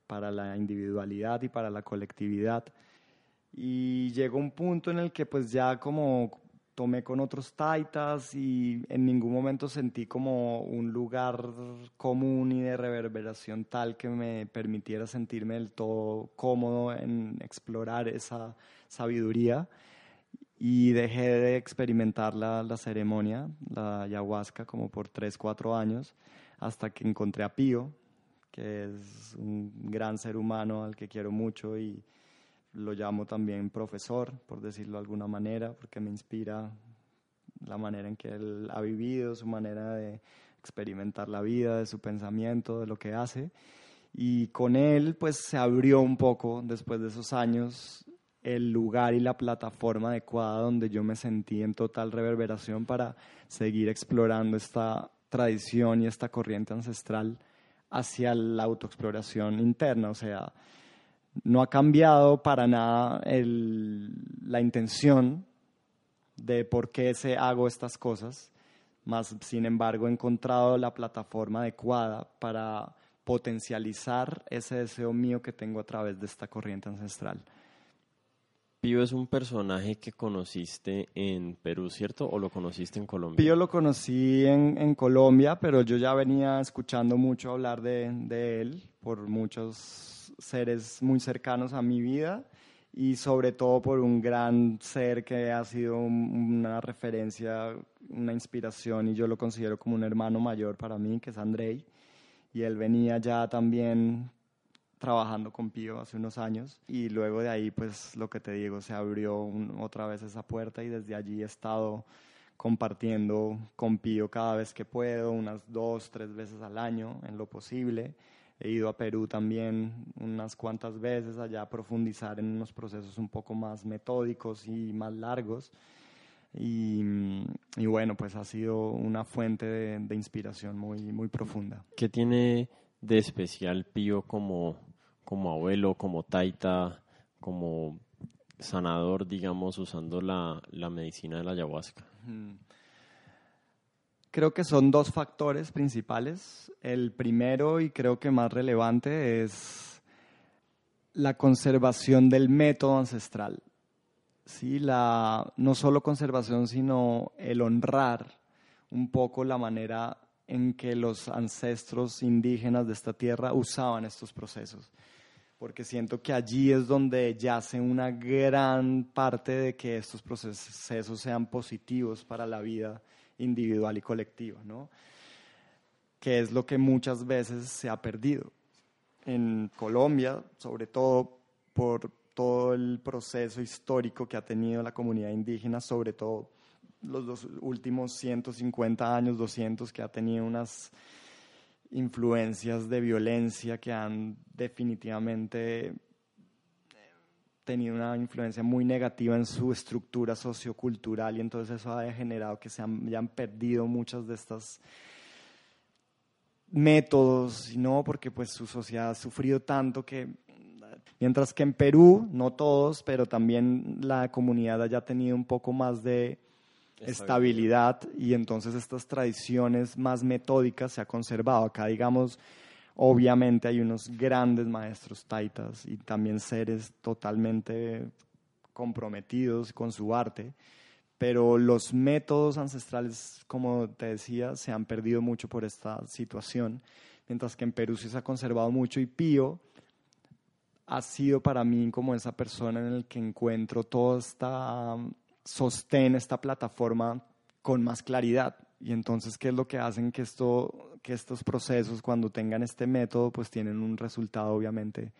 para la individualidad y para la colectividad. Y llegó un punto en el que pues ya como tomé con otros taitas y en ningún momento sentí como un lugar común y de reverberación tal que me permitiera sentirme del todo cómodo en explorar esa sabiduría y dejé de experimentar la, la ceremonia, la ayahuasca, como por tres, cuatro años, hasta que encontré a Pío, que es un gran ser humano al que quiero mucho y lo llamo también profesor, por decirlo de alguna manera, porque me inspira la manera en que él ha vivido, su manera de experimentar la vida, de su pensamiento, de lo que hace. Y con él, pues se abrió un poco, después de esos años, el lugar y la plataforma adecuada donde yo me sentí en total reverberación para seguir explorando esta tradición y esta corriente ancestral hacia la autoexploración interna. O sea, no ha cambiado para nada la intención de por qué se hago estas cosas, más sin embargo he encontrado la plataforma adecuada para potencializar ese deseo mío que tengo a través de esta corriente ancestral. Pío es un personaje que conociste en Perú, ¿cierto? ¿O lo conociste en Colombia? Pío lo conocí en, en Colombia, pero yo ya venía escuchando mucho hablar de, de él por muchos seres muy cercanos a mi vida y sobre todo por un gran ser que ha sido una referencia, una inspiración y yo lo considero como un hermano mayor para mí, que es Andrei. Y él venía ya también trabajando con Pío hace unos años y luego de ahí pues lo que te digo, se abrió otra vez esa puerta y desde allí he estado compartiendo con Pío cada vez que puedo, unas dos, tres veces al año en lo posible. He ido a Perú también unas cuantas veces allá a profundizar en unos procesos un poco más metódicos y más largos. Y, y bueno, pues ha sido una fuente de, de, inspiración muy, muy profunda. ¿Qué tiene de especial Pío como, como abuelo, como taita, como sanador, digamos, usando la, la medicina de la ayahuasca? Creo que son dos factores principales. El primero y creo que más relevante es la conservación del método ancestral. ¿Sí? La, no solo conservación, sino el honrar un poco la manera en que los ancestros indígenas de esta tierra usaban estos procesos. Porque siento que allí es donde yace una gran parte de que estos procesos sean positivos para la vida individual y colectiva, ¿no? que es lo que muchas veces se ha perdido. En Colombia, sobre todo por todo el proceso histórico que ha tenido la comunidad indígena, sobre todo los dos últimos 150 años, 200, que ha tenido unas influencias de violencia que han definitivamente tenido una influencia muy negativa en su estructura sociocultural y entonces eso ha generado que se hayan perdido muchas de estas métodos, ¿no? Porque pues su sociedad ha sufrido tanto que mientras que en Perú, no todos, pero también la comunidad haya tenido un poco más de estabilidad y entonces estas tradiciones más metódicas se ha conservado. Acá digamos Obviamente hay unos grandes maestros taitas y también seres totalmente comprometidos con su arte, pero los métodos ancestrales, como te decía, se han perdido mucho por esta situación, mientras que en Perú se ha conservado mucho y Pío ha sido para mí como esa persona en el que encuentro toda esta sostén, esta plataforma con más claridad. Y entonces, ¿qué es lo que hacen que, esto, que estos procesos, cuando tengan este método, pues tienen un resultado obviamente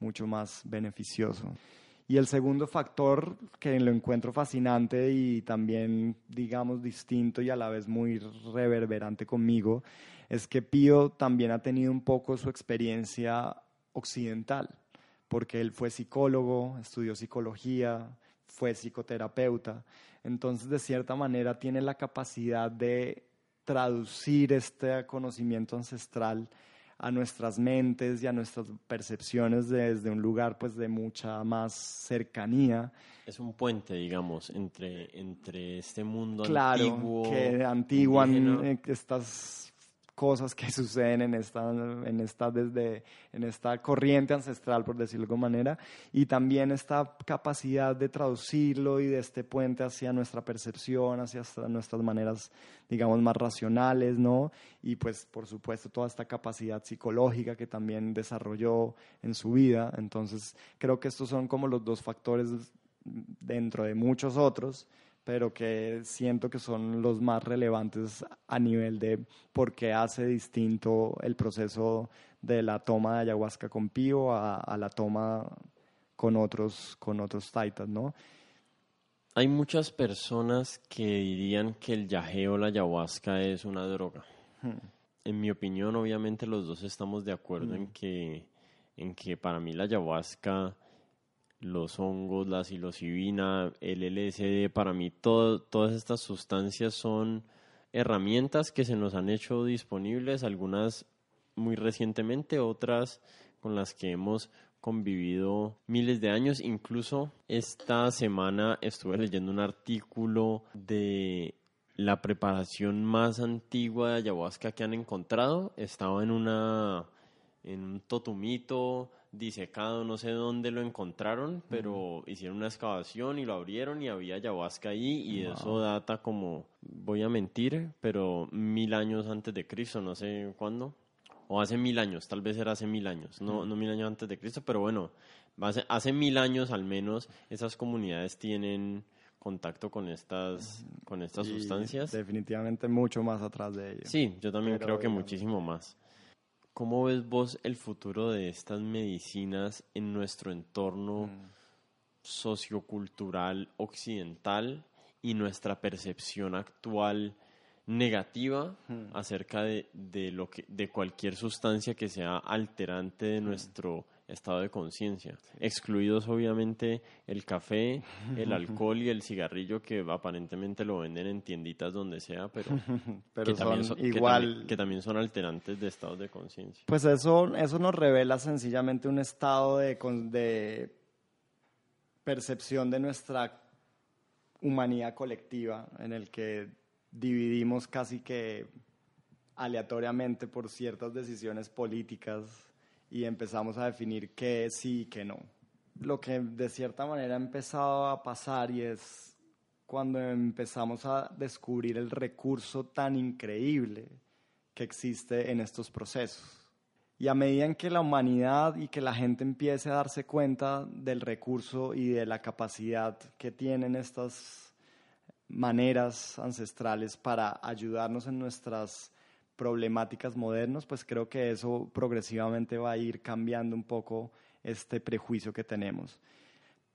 mucho más beneficioso? Y el segundo factor que lo encuentro fascinante y también, digamos, distinto y a la vez muy reverberante conmigo, es que Pío también ha tenido un poco su experiencia occidental, porque él fue psicólogo, estudió psicología, fue psicoterapeuta. Entonces, de cierta manera, tiene la capacidad de traducir este conocimiento ancestral a nuestras mentes y a nuestras percepciones desde un lugar pues de mucha más cercanía. Es un puente, digamos, entre, entre este mundo claro, antiguo. que antiguan eh, estas cosas que suceden en esta, en esta, desde, en esta corriente ancestral, por decirlo de alguna manera, y también esta capacidad de traducirlo y de este puente hacia nuestra percepción, hacia nuestras maneras, digamos, más racionales, ¿no? Y pues, por supuesto, toda esta capacidad psicológica que también desarrolló en su vida. Entonces, creo que estos son como los dos factores dentro de muchos otros pero que siento que son los más relevantes a nivel de por qué hace distinto el proceso de la toma de ayahuasca con pío a, la toma con otros, con otros taitas, ¿no? Hay muchas personas que dirían que el yagé o la ayahuasca es una droga. Hmm. En mi opinión, obviamente los dos estamos de acuerdo en, hmm. que, en que para mí la ayahuasca los hongos, la psilocibina, el LSD, para mí todas estas sustancias son herramientas que se nos han hecho disponibles, algunas muy recientemente, otras con las que hemos convivido miles de años. Incluso esta semana estuve leyendo un artículo de la preparación más antigua de ayahuasca que han encontrado. Estaba en una en un totumito disecado, no sé dónde lo encontraron, pero hicieron una excavación y lo abrieron y había ayahuasca ahí y eso data como, voy a mentir, pero mil años antes de Cristo, no sé cuándo, o hace mil años, tal vez era hace mil años, no, no mil años antes de Cristo, pero bueno, hace, hace mil años al menos esas comunidades tienen contacto con estas, con estas sustancias. Definitivamente mucho más atrás de ellos. Sí, yo también creo que muchísimo más. ¿Cómo ves vos el futuro de estas medicinas en nuestro entorno mm. sociocultural occidental y nuestra percepción actual negativa acerca de, de, lo que, de cualquier sustancia que sea alterante de nuestro estado de conciencia, excluidos obviamente el café, el alcohol y el cigarrillo que aparentemente lo venden en tienditas donde sea, pero, pero que, también son, igual que también, son alterantes de estados de conciencia. Pues eso, eso nos revela sencillamente un estado de, de percepción de nuestra humanidad colectiva en el que dividimos casi que aleatoriamente por ciertas decisiones políticas y empezamos a definir qué sí y qué no. Lo que de cierta manera ha empezado a pasar y es cuando empezamos a descubrir el recurso tan increíble que existe en estos procesos. Y a medida en que la humanidad y que la gente empiece a darse cuenta del recurso y de la capacidad que tienen estas maneras ancestrales para ayudarnos en nuestras problemáticas modernas, pues creo que eso progresivamente va a ir cambiando un poco este prejuicio que tenemos.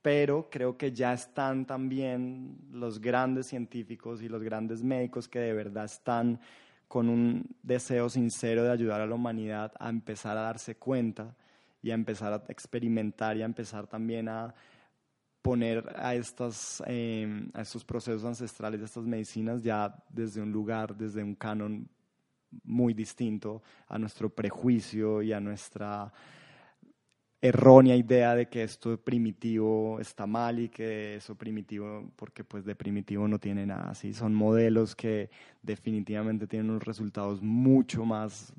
Pero creo que ya están también los grandes científicos y los grandes médicos que de verdad están con un deseo sincero de ayudar a la humanidad a empezar a darse cuenta y a empezar a experimentar y a empezar también a poner a, estas, em, a estos procesos ancestrales de estas medicinas ya desde un lugar, desde un canon muy distinto a nuestro prejuicio y a nuestra errónea idea de que esto primitivo está mal y que eso primitivo, porque pues de primitivo no tiene nada así. Son modelos que definitivamente tienen unos resultados mucho más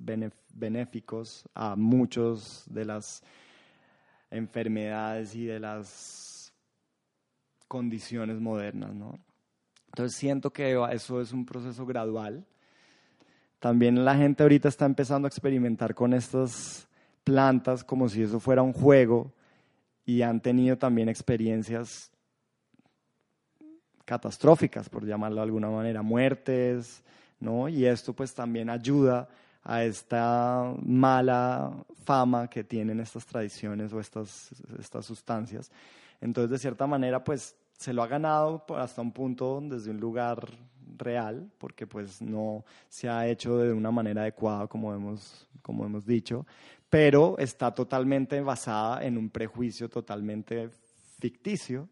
benéficos a muchos de las enfermedades y de las condiciones modernas, ¿no? Entonces siento que eso es un proceso gradual. También la gente ahorita está empezando a experimentar con estas plantas como si eso fuera un juego y han tenido también experiencias catastróficas, por llamarlo de alguna manera, muertes, ¿no? Y esto pues también ayuda a esta mala fama que tienen estas tradiciones o estas, estas sustancias. Entonces, de cierta manera, pues se lo ha ganado hasta un punto desde un lugar real, porque pues no se ha hecho de una manera adecuada, como hemos, como hemos dicho, pero está totalmente basada en un prejuicio totalmente ficticio,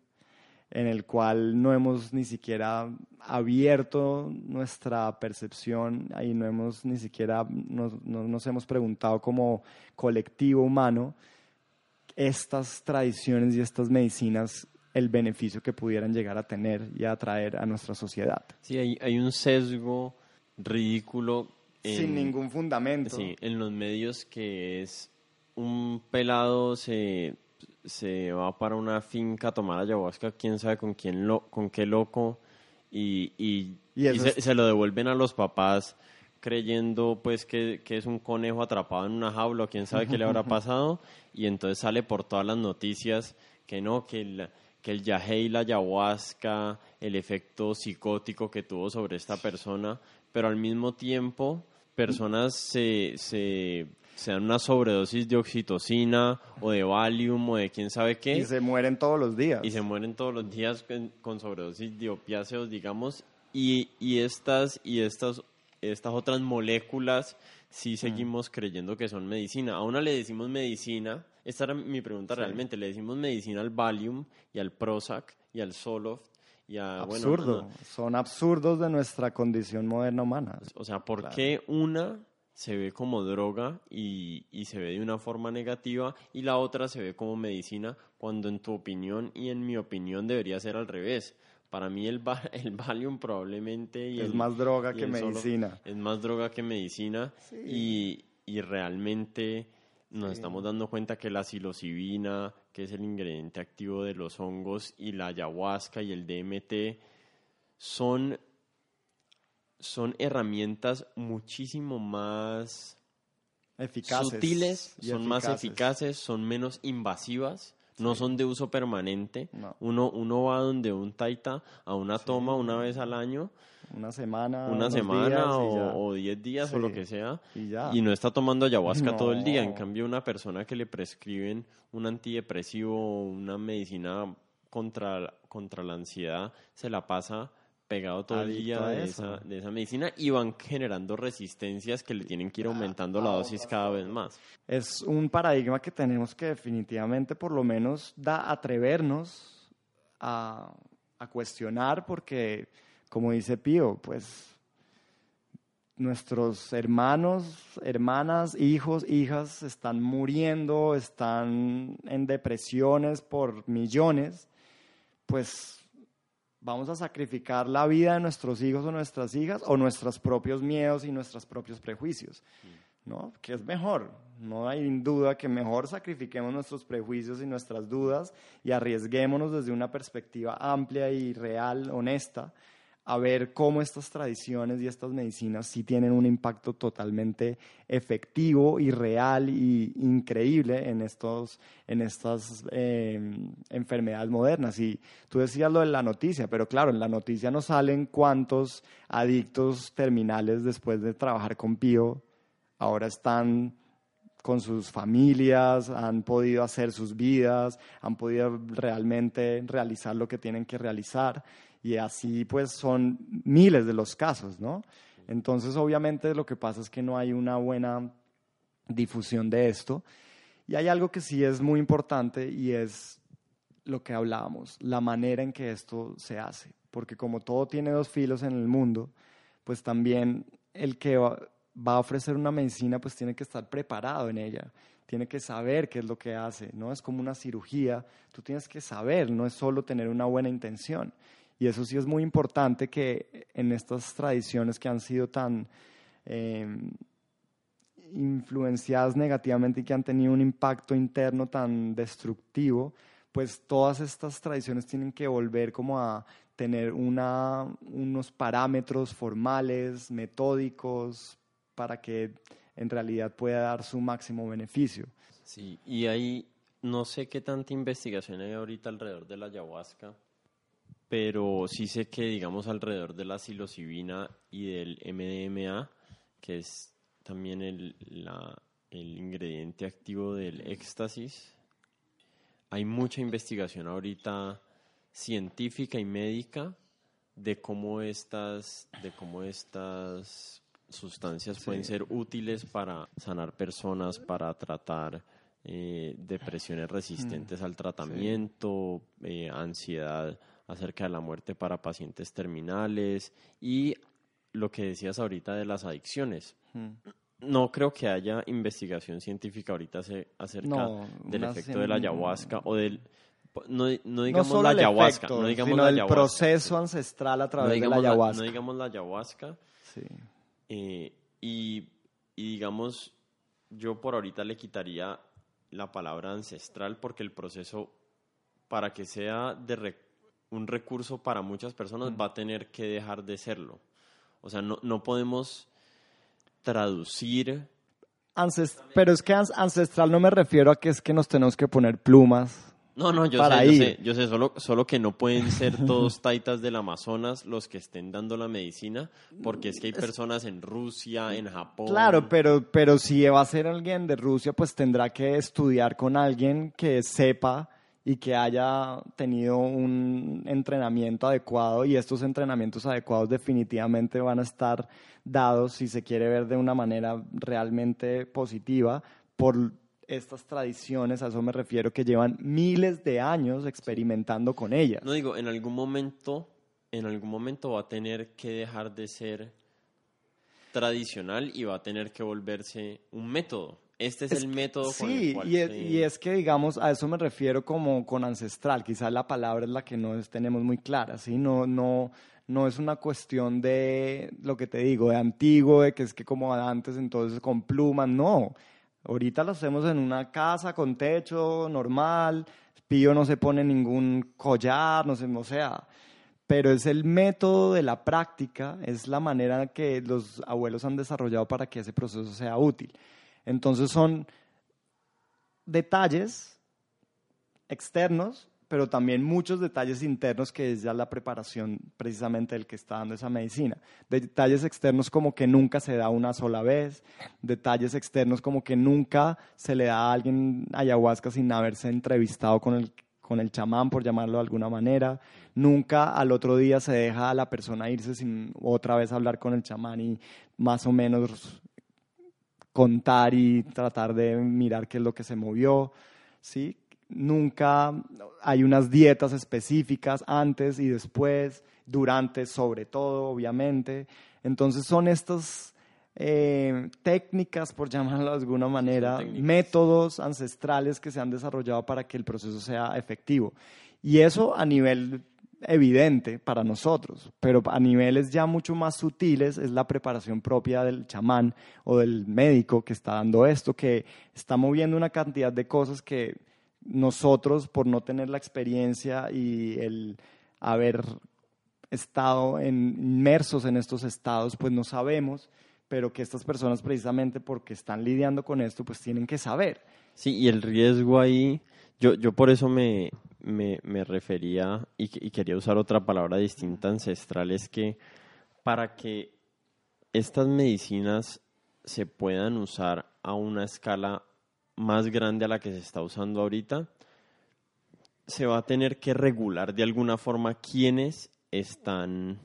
en el cual no hemos ni siquiera abierto nuestra percepción y no hemos ni siquiera nos, nos hemos preguntado como colectivo humano estas tradiciones y estas medicinas el beneficio que pudieran llegar a tener y a traer a nuestra sociedad. Sí, hay, hay un sesgo ridículo. Sin ningún fundamento. Sí, en los medios que es un pelado se, se va para una finca a tomar ayahuasca, quién sabe con, quién lo, con qué loco, y, y, se, lo devuelven a los papás creyendo pues que, que, es un conejo atrapado en una jaula, quién sabe qué le habrá pasado, y entonces sale por todas las noticias que no, que el, que el yagé y la ayahuasca, el efecto psicótico que tuvo sobre esta persona, pero al mismo tiempo personas se, se, se dan una sobredosis de oxitocina o de Valium o de quién sabe qué. Y se mueren todos los días. Y se mueren todos los días con, sobredosis de opiáceos, digamos, y, y, estas, y estas, estas otras moléculas sí mm. seguimos creyendo que son medicina. A una le decimos medicina esta era mi pregunta realmente. Le decimos medicina al Valium y al Prozac y al Zoloft y a... Absurdo. Son absurdos de nuestra condición moderna humana. O sea, ¿por qué una se ve como droga y, y, se ve de una forma negativa y la otra se ve como medicina cuando en tu opinión y en mi opinión debería ser al revés? Para mí el, el Valium probablemente... es más droga que medicina. es más droga que medicina y, y realmente nos estamos dando cuenta que la psilocibina, que es el ingrediente activo de los hongos, y la ayahuasca y el DMT son, son herramientas muchísimo más eficaces sutiles, son más eficaces, son menos invasivas. No son de uso permanente. Uno, uno va donde un taita a una toma una vez al año una semana, una semana o, diez días o lo que sea, y, no está tomando ayahuasca todo el día. En cambio, una persona que le prescriben un antidepresivo o una medicina contra, contra la ansiedad, se la pasa pegado todo el día de esa, de esa, medicina y van generando resistencias que le tienen que ir aumentando la dosis cada vez más. Es un paradigma que tenemos que definitivamente por lo menos da atrevernos a, a cuestionar porque, como dice Pío, pues nuestros hermanos, hermanas, hijos, hijas están muriendo, están en depresiones por millones, pues vamos a sacrificar la vida de nuestros hijos o nuestras hijas o nuestros propios miedos y nuestros propios prejuicios. ¿No? Que es mejor, no hay duda que mejor sacrifiquemos nuestros prejuicios y nuestras dudas y arriesguémonos desde una perspectiva amplia y real, honesta, a ver cómo estas tradiciones y estas medicinas sí tienen un impacto totalmente efectivo y real y increíble en, estos, en estas em, enfermedades modernas. Y tú decías lo de la noticia, pero claro, en la noticia no salen cuántos adictos terminales después de trabajar con Pío ahora están con sus familias, han podido hacer sus vidas, han podido realmente realizar lo que tienen que realizar y así pues son miles de los casos, ¿no? Entonces obviamente lo que pasa es que no hay una buena difusión de esto y hay algo que sí es muy importante y es lo que hablábamos, la manera en que esto se hace, porque como todo tiene dos filos en el mundo, pues también el que va a ofrecer una medicina pues tiene que estar preparado en ella, tiene que saber qué es lo que hace, ¿no? Es como una cirugía, tú tienes que saber, no es solo tener una buena intención. Y eso sí es muy importante que en estas tradiciones que han sido tan em, influenciadas negativamente y que han tenido un impacto interno tan destructivo, pues todas estas tradiciones tienen que volver como a tener una, unos parámetros formales, metódicos, para que en realidad pueda dar su máximo beneficio. Sí, y ahí no sé qué tanta investigación hay ahorita alrededor de la ayahuasca, pero sí sé que, digamos, alrededor de la psilocibina y del MDMA, que es también el, el ingrediente activo del éxtasis, hay mucha investigación ahorita científica y médica de cómo estas, de cómo estas sustancias pueden ser útiles para sanar personas, para tratar eh, depresiones resistentes mm. al tratamiento, eh, ansiedad acerca de la muerte para pacientes terminales y lo que decías ahorita de las adicciones. Hmm. No creo que haya investigación científica ahorita acerca del efecto de la ayahuasca o del no, no digamos la ayahuasca, no digamos sino el proceso ancestral a través de la ayahuasca. no digamos la ayahuasca. Sí. Eh, y, y digamos, yo por ahorita le quitaría la palabra ancestral porque el proceso, para que sea de, un recurso para muchas personas, va a tener que dejar de serlo. O sea, no, no podemos traducir. pero es que ancestral no me refiero a que es que nos tenemos que poner plumas. No, no, yo sé, yo sé, yo sé, solo, solo que no pueden ser todos taitas del Amazonas los que estén dando la medicina, porque es que hay personas en Rusia, en Japón. Claro, pero, pero si va a ser alguien de Rusia, pues tendrá que estudiar con alguien que sepa y que haya tenido un entrenamiento adecuado y estos entrenamientos adecuados definitivamente van a estar dados, si se quiere ver de una manera realmente positiva, por estas tradiciones, a eso me refiero, que llevan miles de años experimentando con ellas. No digo, en algún momento, en algún momento va a tener que dejar de ser tradicional y va a tener que volverse un método. Este es, el método con el cual y, es, y es que, digamos, a eso me refiero como con ancestral. Quizás la palabra es la que no tenemos muy clara, ¿sí? No, no, no es una cuestión de, lo que te digo, de antiguo, de que es que como antes, entonces con plumas, no. Ahorita lo hacemos en una casa con techo normal, Pío no se pone ningún collar, no sé, o sea, pero es el método de la práctica, es la manera que los abuelos han desarrollado para que ese proceso sea útil. Entonces son detalles externos, pero también muchos detalles internos que es ya la preparación precisamente del que está dando esa medicina. Detalles externos como que nunca se da una sola vez, detalles externos como que nunca se le da a alguien ayahuasca sin haberse entrevistado con el con el chamán, por llamarlo de alguna manera. Nunca al otro día se deja a la persona irse sin otra vez hablar con el chamán y más o menos contar y tratar de mirar qué es lo que se movió. ¿sí? Nunca hay unas dietas específicas antes y después, durante sobre todo, obviamente. Entonces son estas eh, técnicas, por llamarlo de alguna manera, métodos ancestrales que se han desarrollado para que el proceso sea efectivo. Y eso a nivel evidente para nosotros, pero a niveles ya mucho más sutiles es la preparación propia del chamán o del médico que está dando esto, que está moviendo una cantidad de cosas que nosotros, por no tener la experiencia y el haber estado inmersos en estos estados, pues no sabemos, pero que estas personas precisamente porque están lidiando con esto, pues tienen que saber. Sí, y el riesgo ahí, yo, yo por eso me, me, me refería y, y, quería usar otra palabra distinta ancestral, es que para que estas medicinas se puedan usar a una escala más grande a la que se está usando ahorita, se va a tener que regular de alguna forma quiénes están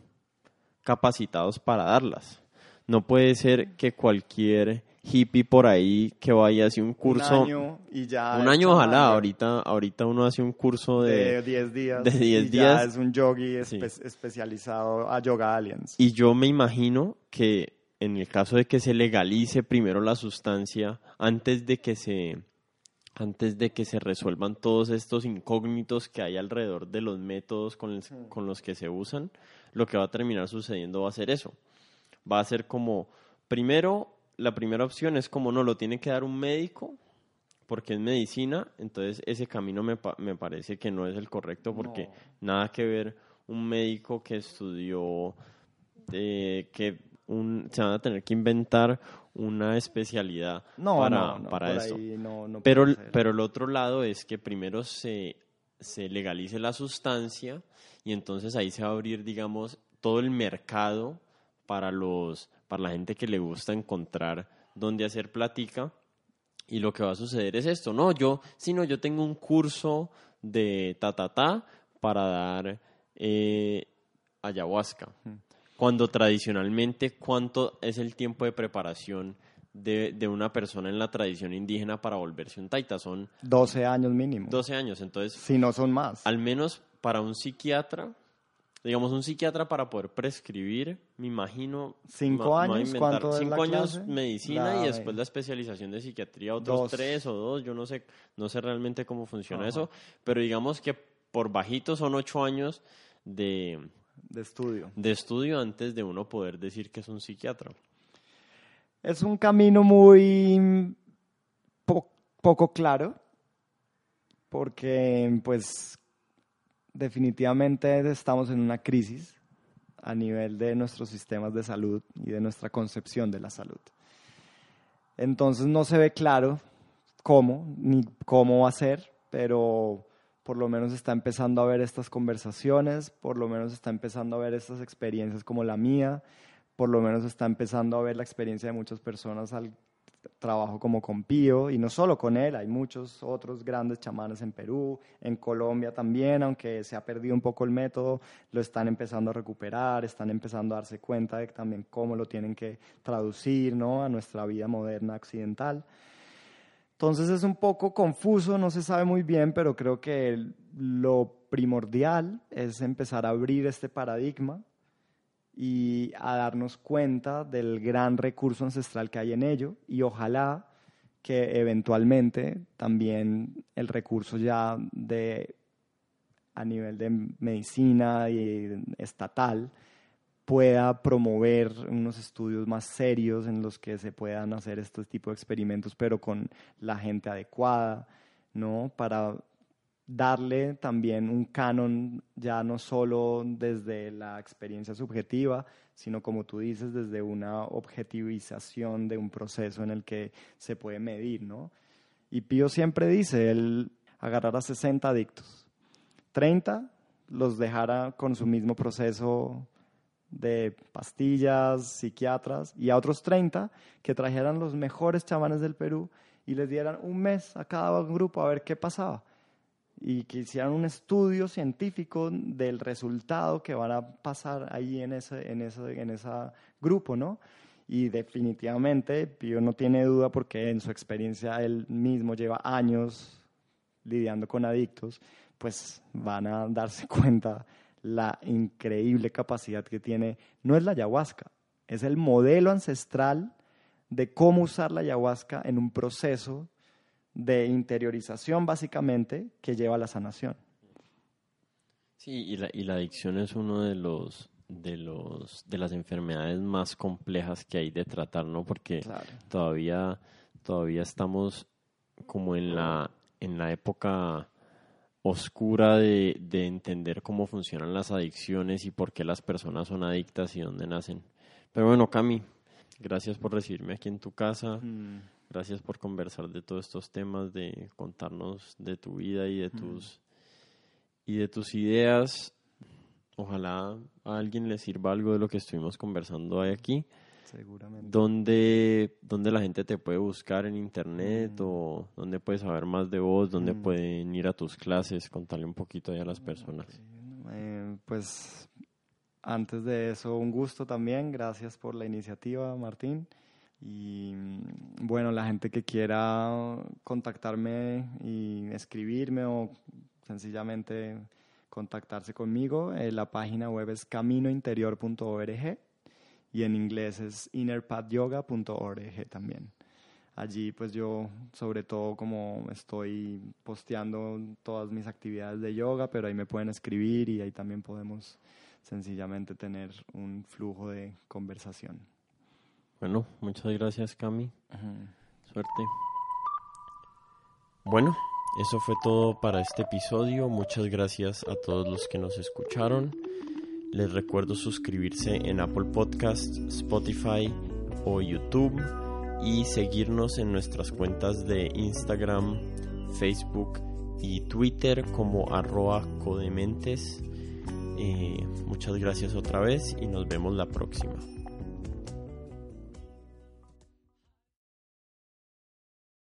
capacitados para darlas. No puede ser que cualquier hippie por ahí que vaya a hacer un curso. Un año y ya. Un año, ojalá. Ahorita, ahorita uno hace un curso de 10 días. De 10 días. Ya es un yogi especializado a Yoga Aliens. Y yo me imagino que en el caso de que se legalice primero la sustancia, antes de que se antes de que se resuelvan todos estos incógnitos que hay alrededor de los métodos con, hmm. con los que se usan, lo que va a terminar sucediendo va a ser eso. Va a ser como, primero, la primera opción es como no, lo tiene que dar un médico, porque es medicina, entonces ese camino me, me parece que no es el correcto, porque nada que ver un médico que estudió, eh, que un, se van a tener que inventar una especialidad para, para eso. pero, pero el otro lado es que primero se, se legalice la sustancia y entonces ahí se va a abrir, digamos, todo el mercado para los para la gente que le gusta encontrar dónde hacer platica y lo que va a suceder es esto, no, yo, sino yo tengo un curso de ta ta ta para dar eh, ayahuasca. Cuando tradicionalmente, ¿cuánto es el tiempo de preparación de, de, una persona en la tradición indígena para volverse un taita? Son 12 años mínimo. 12 años, entonces. Si no son más. Al menos para un psiquiatra, digamos, un psiquiatra para poder prescribir, me imagino. ¿Cinco años? ¿Cuánto Cinco años medicina y después la especialización de psiquiatría, otros tres o dos. Yo no sé, no sé realmente cómo funciona eso, pero digamos que por bajito son ocho años de de estudio. De estudio antes de uno poder decir que es un psiquiatra. Es un camino muy poco claro, porque pues definitivamente estamos en una crisis a nivel de nuestros sistemas de salud y de nuestra concepción de la salud. Entonces no se ve claro cómo ni cómo va a ser, pero por lo menos está empezando a ver estas conversaciones, por lo menos está empezando a ver estas experiencias como la mía, por lo menos está empezando a ver la experiencia de muchas personas al trabajo como con Pío, y no solo con él, hay muchos otros grandes chamanes en Perú, en Colombia también, aunque se ha perdido un poco el método, lo están empezando a recuperar, están empezando a darse cuenta de también cómo lo tienen que traducir ¿no? a nuestra vida moderna occidental. Entonces es un poco confuso, no se sabe muy bien, pero creo que lo primordial es empezar a abrir este paradigma y a darnos cuenta del gran recurso ancestral que hay en ello y ojalá que eventualmente también el recurso ya de a nivel de medicina y estatal pueda promover unos estudios más serios en los que se puedan hacer este tipo de experimentos, pero con la gente adecuada, ¿no? Para darle también un canon ya no solo desde la experiencia subjetiva, sino como tú dices, desde una objetivización de un proceso en el que se puede medir, ¿no? Y Pío siempre dice, él agarrara 60 adictos, 30 los dejara con su mismo proceso de pastillas, psiquiatras, y a otros 30 que trajeran los mejores chamanes del Perú y les dieran un mes a cada grupo a ver qué pasaba. Y que hicieran un estudio científico del resultado que van a pasar ahí en ese, en ese, en ese grupo, ¿no? Y definitivamente Pío no tiene duda porque en su experiencia él mismo lleva años lidiando con adictos, pues van a darse cuenta la increíble capacidad que tiene, no es la ayahuasca, es el modelo ancestral de cómo usar la ayahuasca en un proceso de interiorización básicamente que lleva a la sanación. Sí, y la, y la adicción es uno de los de los de las enfermedades más complejas que hay de tratar, ¿no? Porque todavía todavía estamos como en la en la época oscura de, de, entender cómo funcionan las adicciones y por qué las personas son adictas y dónde nacen. Pero bueno, Cami, gracias por recibirme aquí en tu casa. Mm. Gracias por conversar de todos estos temas, de contarnos de tu vida y de mm. tus y de tus ideas. Ojalá a alguien le sirva algo de lo que estuvimos conversando hoy aquí. Seguramente. ¿Dónde, dónde la gente te puede buscar en internet mm. o dónde puedes saber más de vos? ¿Dónde mm. pueden ir a tus clases? Contarle un poquito ahí a las personas. Eh, pues antes de eso, un gusto también. Gracias por la iniciativa, Martín. Y mm, bueno, la gente que quiera contactarme y escribirme o sencillamente contactarse conmigo, eh, la página web es caminointerior.org y en inglés es innerpathyoga.org también. Allí pues yo sobre todo como estoy posteando todas mis actividades de yoga, pero ahí me pueden escribir y ahí también podemos sencillamente tener un flujo de conversación. Bueno, muchas gracias Cami. Suerte. Bueno, eso fue todo para este episodio. Muchas gracias a todos los que nos escucharon. Les recuerdo suscribirse en Apple Podcasts, Spotify o YouTube y seguirnos en nuestras cuentas de Instagram, Facebook y Twitter como arroba codementes. Eh, muchas gracias otra vez y nos vemos la próxima.